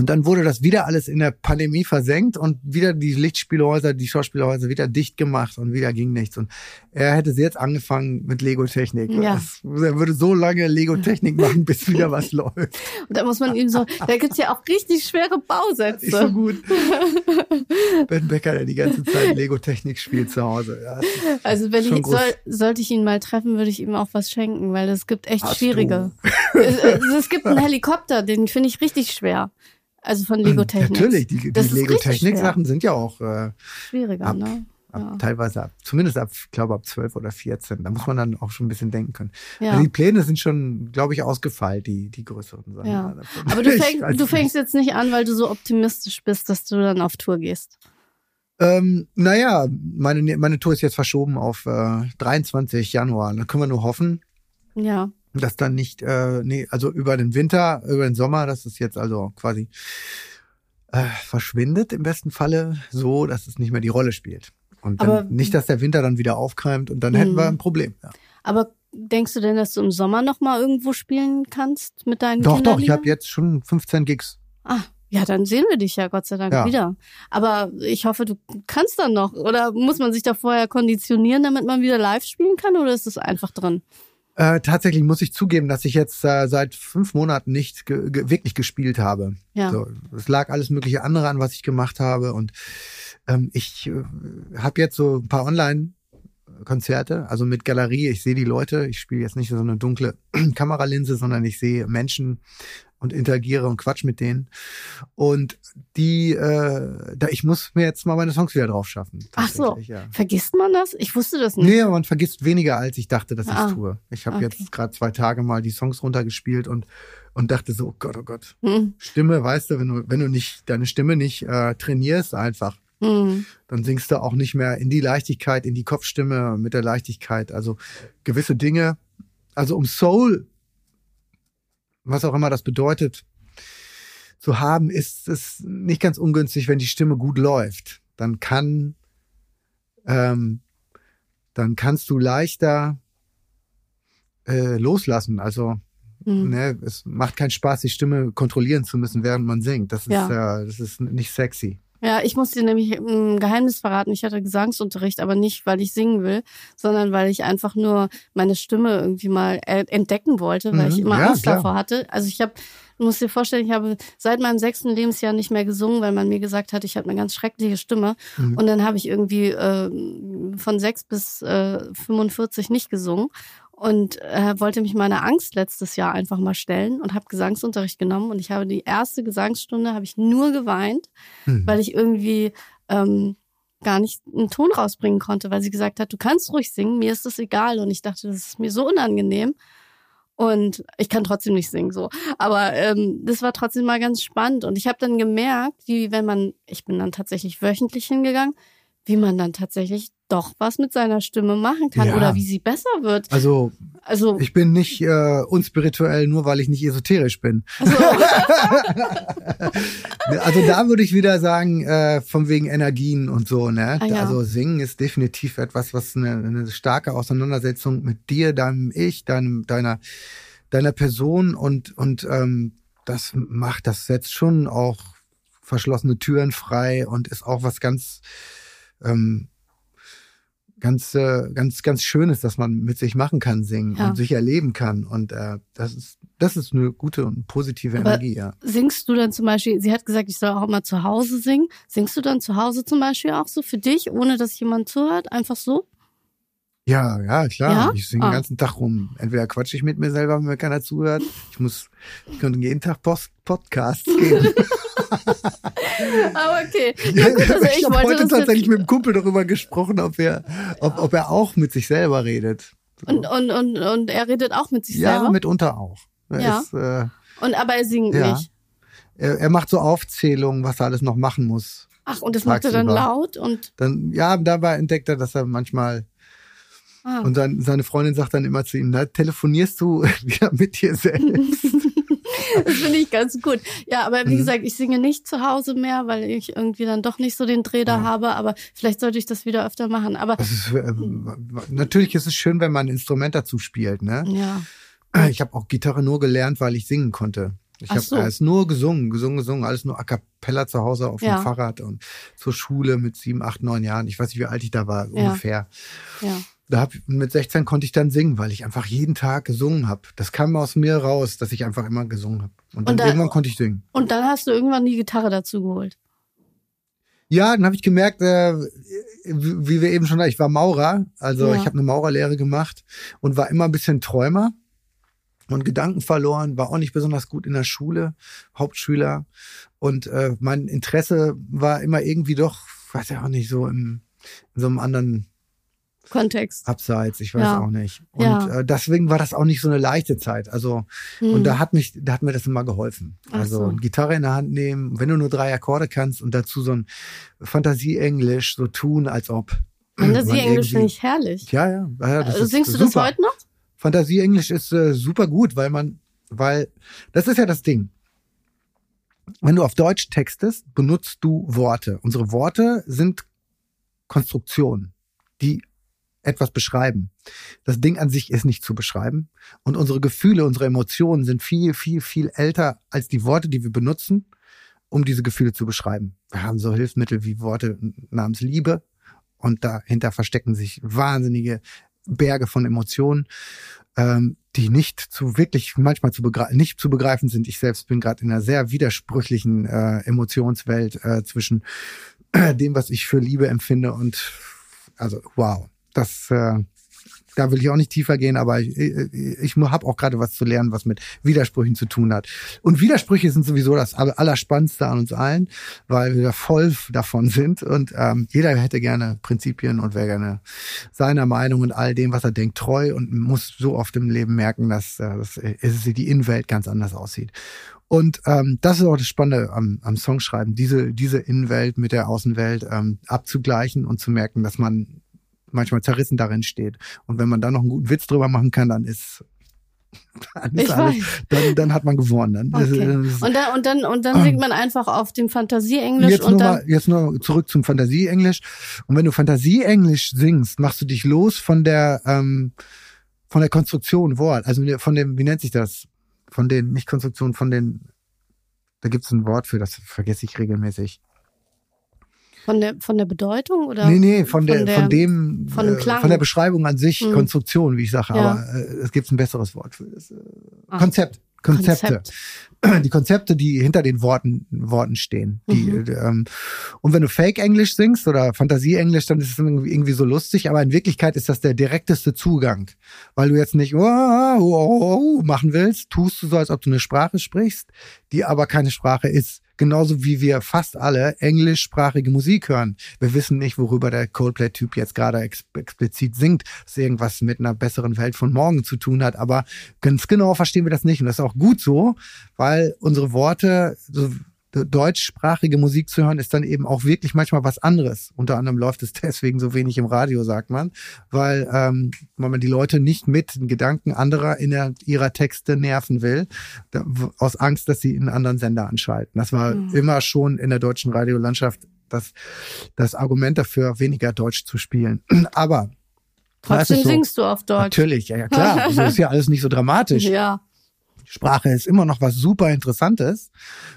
Speaker 2: Und dann wurde das wieder alles in der Pandemie versenkt und wieder die Lichtspielhäuser, die Schauspielhäuser wieder dicht gemacht und wieder ging nichts. Und er hätte jetzt angefangen mit Lego-Technik.
Speaker 1: Ja.
Speaker 2: Das- Er würde so lange Lego-Technik machen, bis wieder was läuft.
Speaker 1: Und da muss man ihm so, da gibt's ja auch richtig schwere
Speaker 2: Nicht so
Speaker 1: Bausätze.
Speaker 2: gut. Ben Becker, der die ganze Zeit Lego-Technik spielt zu Hause. Ja, ist
Speaker 1: Also wenn ich, soll, sollte ich ihn mal treffen, würde ich ihm auch was schenken, weil es gibt echt
Speaker 2: Hast
Speaker 1: schwierige. es, es, es gibt einen Helikopter, den finde ich richtig schwer. Also von Lego Technik.
Speaker 2: Natürlich, die, die
Speaker 1: Das ist richtig
Speaker 2: Lego-Technik-Sachen sind ja auch äh,
Speaker 1: Schwieriger,
Speaker 2: ab.
Speaker 1: ne?
Speaker 2: Ab,
Speaker 1: Ja.
Speaker 2: Teilweise ab, zumindest ab, ich glaube ab 12 oder 14. Da muss man dann auch schon ein bisschen denken können.
Speaker 1: Ja.
Speaker 2: Also die Pläne sind schon, glaube ich, ausgefeilt, die, die größeren Sachen.
Speaker 1: Ja.
Speaker 2: davon.
Speaker 1: Aber du, fäng, du fängst jetzt nicht an, weil du so optimistisch bist, dass du dann auf Tour gehst.
Speaker 2: Ähm, naja, meine, meine Tour ist jetzt verschoben auf äh, 23 Januar. Da können wir nur hoffen,
Speaker 1: Ja.
Speaker 2: Dass dann nicht, äh, nee, also über den Winter, über den Sommer, dass es jetzt also quasi äh, verschwindet im besten Falle so, dass es nicht mehr die Rolle spielt. Und dann
Speaker 1: Aber-
Speaker 2: nicht, dass der Winter dann wieder aufkeimt und dann hätten
Speaker 1: Mhm.
Speaker 2: wir ein Problem. Ja.
Speaker 1: Aber denkst du denn, dass du im Sommer noch mal irgendwo spielen kannst mit deinen
Speaker 2: Doch, doch, ich habe jetzt schon 15 Gigs.
Speaker 1: Ah, ja, dann sehen wir dich ja Gott sei Dank
Speaker 2: Ja.
Speaker 1: wieder. Aber ich hoffe, du kannst dann noch. Oder muss man sich da vorher konditionieren, damit man wieder live spielen kann? Oder ist es einfach drin?
Speaker 2: Äh, tatsächlich muss ich zugeben, dass ich jetzt äh, seit fünf Monaten nicht ge ge wirklich gespielt habe.
Speaker 1: Ja.
Speaker 2: So, es lag alles mögliche andere an, was ich gemacht habe. Und ähm, ich äh, habe jetzt so ein paar Online-Konzerte, also mit Galerie. Ich sehe die Leute. Ich spiele jetzt nicht so eine dunkle Kameralinse, sondern ich sehe Menschen und interagiere und quatsch mit denen. Und die, äh, da ich muss mir jetzt mal meine Songs wieder drauf schaffen.
Speaker 1: Ach so.
Speaker 2: Ja.
Speaker 1: Vergisst man das? Ich wusste das nicht.
Speaker 2: Nee, man vergisst weniger, als ich dachte, dass ich
Speaker 1: Ah,
Speaker 2: es tue. Ich habe
Speaker 1: okay.
Speaker 2: jetzt gerade zwei Tage mal die Songs runtergespielt und und dachte so, oh Gott, oh Gott.
Speaker 1: Hm.
Speaker 2: Stimme, weißt du, wenn du wenn du nicht deine Stimme nicht äh, trainierst einfach,
Speaker 1: Hm.
Speaker 2: dann singst du auch nicht mehr in die Leichtigkeit, in die Kopfstimme mit der Leichtigkeit. Also gewisse Dinge, also um Soul, was auch immer das bedeutet, zu haben, ist es nicht ganz ungünstig, wenn die Stimme gut läuft. Dann kann, ähm, dann kannst du leichter äh, loslassen. Also
Speaker 1: Hm.
Speaker 2: ne, es macht keinen Spaß, die Stimme kontrollieren zu müssen, während man singt. Das ist,
Speaker 1: Ja.
Speaker 2: äh, das ist nicht sexy.
Speaker 1: Ja, ich muss dir nämlich ein Geheimnis verraten. Ich hatte Gesangsunterricht, aber nicht, weil ich singen will, sondern weil ich einfach nur meine Stimme irgendwie mal äh, entdecken wollte, weil
Speaker 2: Mhm.
Speaker 1: ich immer
Speaker 2: Ja,
Speaker 1: Angst
Speaker 2: klar.
Speaker 1: davor hatte. Also ich habe, du musst dir vorstellen, ich habe seit meinem sechsten Lebensjahr nicht mehr gesungen, weil man mir gesagt hat, ich habe eine ganz schreckliche Stimme.
Speaker 2: Mhm.
Speaker 1: Und dann habe ich irgendwie äh, von sechs bis äh, 45 nicht gesungen und äh, wollte mich meiner Angst letztes Jahr einfach mal stellen und habe Gesangsunterricht genommen und ich habe die erste Gesangsstunde habe ich nur geweint,
Speaker 2: Mhm.
Speaker 1: weil ich irgendwie ähm, gar nicht einen Ton rausbringen konnte, weil sie gesagt hat, du kannst ruhig singen, mir ist das egal und ich dachte, das ist mir so unangenehm. Und ich kann trotzdem nicht singen so. Aber ähm, das war trotzdem mal ganz spannend. Und ich habe dann gemerkt, wie wenn man, ich bin dann tatsächlich wöchentlich hingegangen, wie man dann tatsächlich doch was mit seiner Stimme machen kann
Speaker 2: Ja.
Speaker 1: oder wie sie besser wird.
Speaker 2: Also
Speaker 1: Also,
Speaker 2: ich bin nicht äh, unspirituell, nur weil ich nicht esoterisch bin.
Speaker 1: also
Speaker 2: Also da würde ich wieder sagen, äh, von wegen Energien und so, ne?
Speaker 1: Ah, ja.
Speaker 2: Also singen ist definitiv etwas, was eine, eine starke Auseinandersetzung mit dir, deinem Ich, deinem, deiner, deiner Person und, und ähm, das macht, das setzt schon auch verschlossene Türen frei und ist auch was ganz, ähm, ganz, äh, ganz, ganz Schönes, dass man mit sich machen kann, singen
Speaker 1: Ja.
Speaker 2: und sich erleben kann. Und äh, das ist, das ist eine gute und positive
Speaker 1: Aber-
Speaker 2: Energie, ja.
Speaker 1: singst du dann zum Beispiel, sie hat gesagt, ich soll auch mal zu Hause singen. Singst du dann zu Hause zum Beispiel auch so für dich, ohne dass jemand zuhört? Einfach so?
Speaker 2: Ja, ja, klar.
Speaker 1: Ja?
Speaker 2: Ich singe
Speaker 1: Ah.
Speaker 2: den ganzen Tag rum. Entweder quatsche ich mit mir selber, wenn mir keiner zuhört. Ich muss ich könnte jeden Tag Post Podcasts geben.
Speaker 1: Aber okay. Ja, gut, also
Speaker 2: ich
Speaker 1: ich
Speaker 2: habe heute tatsächlich mit dem Kumpel darüber gesprochen, ob er, ob, ob er auch mit sich selber redet.
Speaker 1: und, und, und, und er redet auch mit sich
Speaker 2: ja,
Speaker 1: selber.
Speaker 2: mitunter auch. Er,
Speaker 1: Ja.
Speaker 2: ist, äh,
Speaker 1: und aber er singt
Speaker 2: Ja.
Speaker 1: nicht.
Speaker 2: er, er macht so Aufzählungen, was er alles noch machen muss.
Speaker 1: Ach, und das macht er dann laut und
Speaker 2: Dann, ja, dabei entdeckt er, dass er manchmal
Speaker 1: ah.
Speaker 2: und sein, seine Freundin sagt dann immer zu ihm, na, telefonierst du wieder mit dir selbst?
Speaker 1: das finde ich ganz gut. Ja, aber wie
Speaker 2: Mhm.
Speaker 1: gesagt, ich singe nicht zu Hause mehr, weil ich irgendwie dann doch nicht so den Dreh da
Speaker 2: Ja.
Speaker 1: habe. Aber vielleicht sollte ich das wieder öfter machen. Aber
Speaker 2: ist, äh, natürlich ist es schön, wenn man ein Instrument dazu spielt, ne?
Speaker 1: ja,
Speaker 2: Ich habe auch Gitarre nur gelernt, weil ich singen konnte. Ich habe
Speaker 1: so.
Speaker 2: nur gesungen, gesungen, gesungen, alles nur a cappella zu Hause auf
Speaker 1: Ja.
Speaker 2: dem Fahrrad und zur Schule mit sieben, acht, neun Jahren. Ich weiß nicht, wie alt ich da war,
Speaker 1: Ja.
Speaker 2: ungefähr.
Speaker 1: ja.
Speaker 2: Da hab, mit 16 konnte ich dann singen, weil ich einfach jeden Tag gesungen habe. Das kam aus mir raus, dass ich einfach immer gesungen habe. Und dann
Speaker 1: Und da-
Speaker 2: irgendwann konnte ich singen.
Speaker 1: Und dann hast du irgendwann die Gitarre dazu geholt.
Speaker 2: Ja, dann habe ich gemerkt, äh, wie wie wir eben schon, ich war Maurer, also
Speaker 1: Ja.
Speaker 2: ich habe eine Maurerlehre gemacht und war immer ein bisschen Träumer und Gedanken verloren, war auch nicht besonders gut in der Schule, Hauptschüler und äh, mein Interesse war immer irgendwie doch, weiß ja auch nicht, so im in so einem anderen
Speaker 1: Kontext.
Speaker 2: Abseits, ich weiß
Speaker 1: Ja.
Speaker 2: auch nicht. Und
Speaker 1: Ja.
Speaker 2: äh, deswegen war das auch nicht so eine leichte Zeit. Also, und
Speaker 1: Hm.
Speaker 2: da hat mich, da hat mir das immer geholfen.
Speaker 1: Ach
Speaker 2: Also
Speaker 1: so.
Speaker 2: Gitarre in der Hand nehmen, wenn du nur drei Akkorde kannst und dazu so ein Fantasie-Englisch so tun, als ob.
Speaker 1: Fantasie-Englisch finde ich herrlich.
Speaker 2: Ja, ja. ja das
Speaker 1: Also,
Speaker 2: ist
Speaker 1: singst du
Speaker 2: super.
Speaker 1: das heute noch?
Speaker 2: Fantasie-Englisch ist äh, super gut, weil man, weil, das ist ja das Ding. Wenn du auf Deutsch textest, benutzt du Worte. Unsere Worte sind Konstruktionen, die etwas beschreiben. Das Ding an sich ist nicht zu beschreiben. Und unsere Gefühle, unsere Emotionen sind viel, viel, viel älter als die Worte, die wir benutzen, um diese Gefühle zu beschreiben. Wir haben so Hilfsmittel wie Worte namens Liebe und dahinter verstecken sich wahnsinnige Berge von Emotionen, ähm, die nicht zu wirklich manchmal zu begreifen, nicht zu begreifen sind. Ich selbst bin gerade in einer sehr widersprüchlichen äh, Emotionswelt äh, zwischen äh, dem, was ich für Liebe empfinde und also wow, das äh, da will ich auch nicht tiefer gehen, aber ich, ich, ich habe auch gerade was zu lernen, was mit Widersprüchen zu tun hat. Und Widersprüche sind sowieso das Aller- Allerspannendste an uns allen, weil wir voll davon sind und ähm, jeder hätte gerne Prinzipien und wäre gerne seiner Meinung und all dem, was er denkt, treu und muss so oft im Leben merken, dass, äh, dass äh, die Innenwelt ganz anders aussieht. Und ähm, das ist auch das Spannende am, am Songschreiben, diese, diese Innenwelt mit der Außenwelt ähm, abzugleichen und zu merken, dass man manchmal zerrissen darin steht. Und wenn man da noch einen guten Witz drüber machen kann, dann ist, dann,
Speaker 1: Ich
Speaker 2: alles,
Speaker 1: weiß.
Speaker 2: dann, dann hat man gewonnen. Dann,
Speaker 1: Okay.
Speaker 2: ist-
Speaker 1: Und dann, und dann, und dann singt man einfach auf dem Fantasie-Englisch
Speaker 2: Jetzt
Speaker 1: und
Speaker 2: nur,
Speaker 1: dann.
Speaker 2: mal, jetzt nur zurück zum Fantasie-Englisch. Und wenn du Fantasie-Englisch singst, machst du dich los von der, ähm, von der Konstruktion Wort. Also von dem, wie nennt sich das? Von den, nicht Konstruktion, von den, da gibt's ein Wort für, das vergesse ich regelmäßig.
Speaker 1: Von der, von der Bedeutung oder?
Speaker 2: nee, nee, von, der,
Speaker 1: der-
Speaker 2: von dem,
Speaker 1: von dem
Speaker 2: äh,
Speaker 1: Klang.
Speaker 2: von der Beschreibung an sich,
Speaker 1: Hm.
Speaker 2: Konstruktion, wie ich sage,
Speaker 1: Ja.
Speaker 2: aber äh, es gibt ein besseres Wort für das. Äh. Konzept. Konzepte.
Speaker 1: Konzept.
Speaker 2: die Konzepte, die hinter den Worten, Worten stehen. Die,
Speaker 1: Mhm.
Speaker 2: ähm, und wenn du Fake-Englisch singst oder Fantasie-Englisch, dann ist es irgendwie, so lustig, aber in Wirklichkeit ist das der direkteste Zugang. Weil du jetzt nicht oh, oh, oh, machen willst, tust du so, als ob du eine Sprache sprichst, die aber keine Sprache ist. Genauso wie wir fast alle englischsprachige Musik hören. Wir wissen nicht, worüber der Coldplay-Typ jetzt gerade ex explizit singt, dass irgendwas mit einer besseren Welt von morgen zu tun hat, aber ganz genau verstehen wir das nicht. Und das ist auch gut so, weil unsere Worte, so deutschsprachige Musik zu hören, ist dann eben auch wirklich manchmal was anderes. Unter anderem läuft es deswegen so wenig im Radio, sagt man, weil, ähm, weil man die Leute nicht mit den Gedanken anderer in der, ihrer Texte nerven will, da, aus Angst, dass sie einen anderen Sender anschalten. Das war
Speaker 1: Mhm.
Speaker 2: immer schon in der deutschen Radiolandschaft das, das Argument dafür, weniger Deutsch zu spielen. Aber
Speaker 1: Trotzdem
Speaker 2: so.
Speaker 1: singst du auf Deutsch.
Speaker 2: Natürlich, ja, ja klar. Also ist ja alles nicht so dramatisch.
Speaker 1: Ja.
Speaker 2: Sprache ist immer noch was super Interessantes.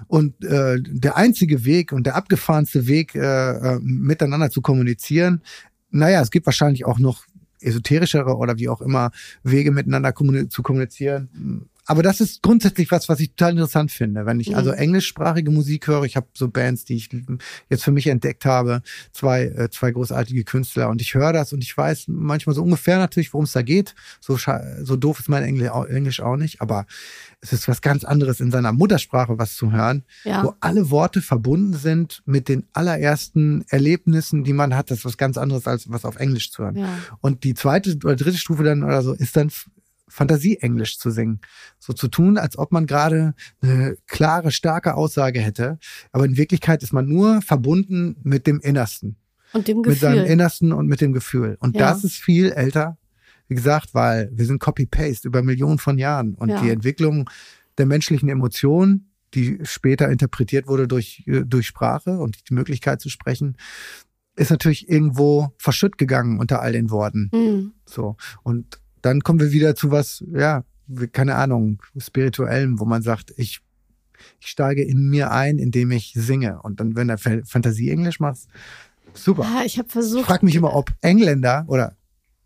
Speaker 2: Und äh, der einzige Weg und der abgefahrenste Weg, äh, äh, miteinander zu kommunizieren, naja, es gibt wahrscheinlich auch noch esoterischere oder wie auch immer Wege miteinander kommuni zu kommunizieren. Aber das ist grundsätzlich was, was ich total interessant finde. Wenn ich
Speaker 1: Mhm.
Speaker 2: also englischsprachige Musik höre, ich habe so Bands, die ich jetzt für mich entdeckt habe, zwei, äh, zwei großartige Künstler und ich höre das und ich weiß manchmal so ungefähr natürlich, worum es da geht. So, so doof ist mein Engl Englisch auch nicht, aber es ist was ganz anderes in seiner Muttersprache was zu hören,
Speaker 1: Ja.
Speaker 2: wo alle Worte verbunden sind mit den allerersten Erlebnissen, die man hat. Das ist was ganz anderes als was auf Englisch zu hören.
Speaker 1: Ja.
Speaker 2: Und die zweite oder dritte Stufe dann oder so ist dann Fantasie-Englisch zu singen. So zu tun, als ob man gerade eine klare, starke Aussage hätte. Aber in Wirklichkeit ist man nur verbunden mit dem Innersten.
Speaker 1: Und dem
Speaker 2: Mit seinem
Speaker 1: Gefühl.
Speaker 2: Innersten und mit dem Gefühl. Und
Speaker 1: Ja.
Speaker 2: das ist viel älter, wie gesagt, weil wir sind Copy-Paste über Millionen von Jahren. Und
Speaker 1: Ja.
Speaker 2: die Entwicklung der menschlichen Emotionen, die später interpretiert wurde durch, äh, durch Sprache und die Möglichkeit zu sprechen, ist natürlich irgendwo verschütt gegangen unter all den Worten.
Speaker 1: Mhm.
Speaker 2: So. Und dann kommen wir wieder zu was, ja, keine Ahnung, spirituellem, wo man sagt, ich, ich steige in mir ein, indem ich singe. Und dann, wenn du Fa- Fantasie-Englisch machst, super.
Speaker 1: Ah, ich habe
Speaker 2: Ich
Speaker 1: versucht.
Speaker 2: frage mich immer, ob Engländer oder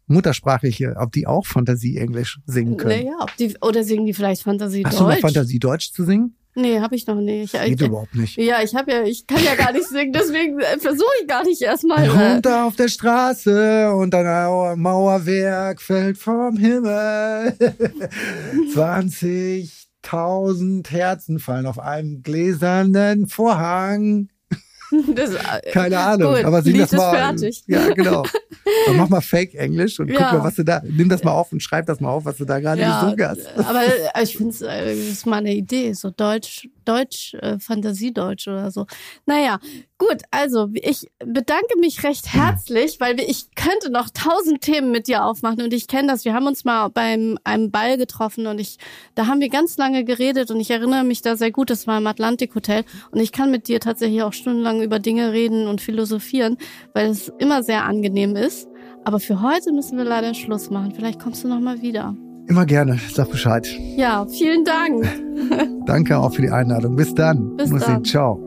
Speaker 2: Muttersprachliche, ob die auch Fantasie-Englisch singen können.
Speaker 1: Naja, ob die, oder singen die vielleicht Fantasie
Speaker 2: Hast du mal
Speaker 1: Deutsch?
Speaker 2: Fantasie Deutsch zu singen?
Speaker 1: Nee, habe ich noch nicht. Ich,
Speaker 2: Geht
Speaker 1: ich,
Speaker 2: überhaupt nicht.
Speaker 1: ja, ich habe ja, ich kann ja gar nicht singen, deswegen äh, versuche ich gar nicht erstmal. Äh,
Speaker 2: Runter auf der Straße und ein Mauer- Mauerwerk fällt vom Himmel. 20.000 Herzen fallen auf einem gläsernen Vorhang.
Speaker 1: Das, äh,
Speaker 2: Keine Ahnung,
Speaker 1: gut,
Speaker 2: aber
Speaker 1: Lied
Speaker 2: das mal.
Speaker 1: fertig.
Speaker 2: Ja, genau. Aber mach mal Fake Englisch und guck
Speaker 1: Ja.
Speaker 2: mal, was du da, nimm das mal auf und schreib das mal auf, was du da gerade
Speaker 1: Ja,
Speaker 2: gesungen hast.
Speaker 1: aber ich finde es äh, ist mal eine Idee, so Deutsch, Deutsch, äh, Fantasiedeutsch oder so. Naja, gut, also ich bedanke mich recht herzlich, weil wir, ich könnte noch tausend Themen mit dir aufmachen und ich kenne das. Wir haben uns mal beim einem Ball getroffen und ich, da haben wir ganz lange geredet und ich erinnere mich da sehr gut. Das war im Atlantik Hotel und ich kann mit dir tatsächlich auch stundenlang über Dinge reden und philosophieren, weil es immer sehr angenehm ist. Aber für heute müssen wir leider Schluss machen. Vielleicht kommst du noch mal wieder.
Speaker 2: Immer gerne, sag Bescheid.
Speaker 1: Ja, vielen Dank.
Speaker 2: Danke auch für die Einladung. Bis dann.
Speaker 1: Bis
Speaker 2: Nussi,
Speaker 1: dann.
Speaker 2: Ciao.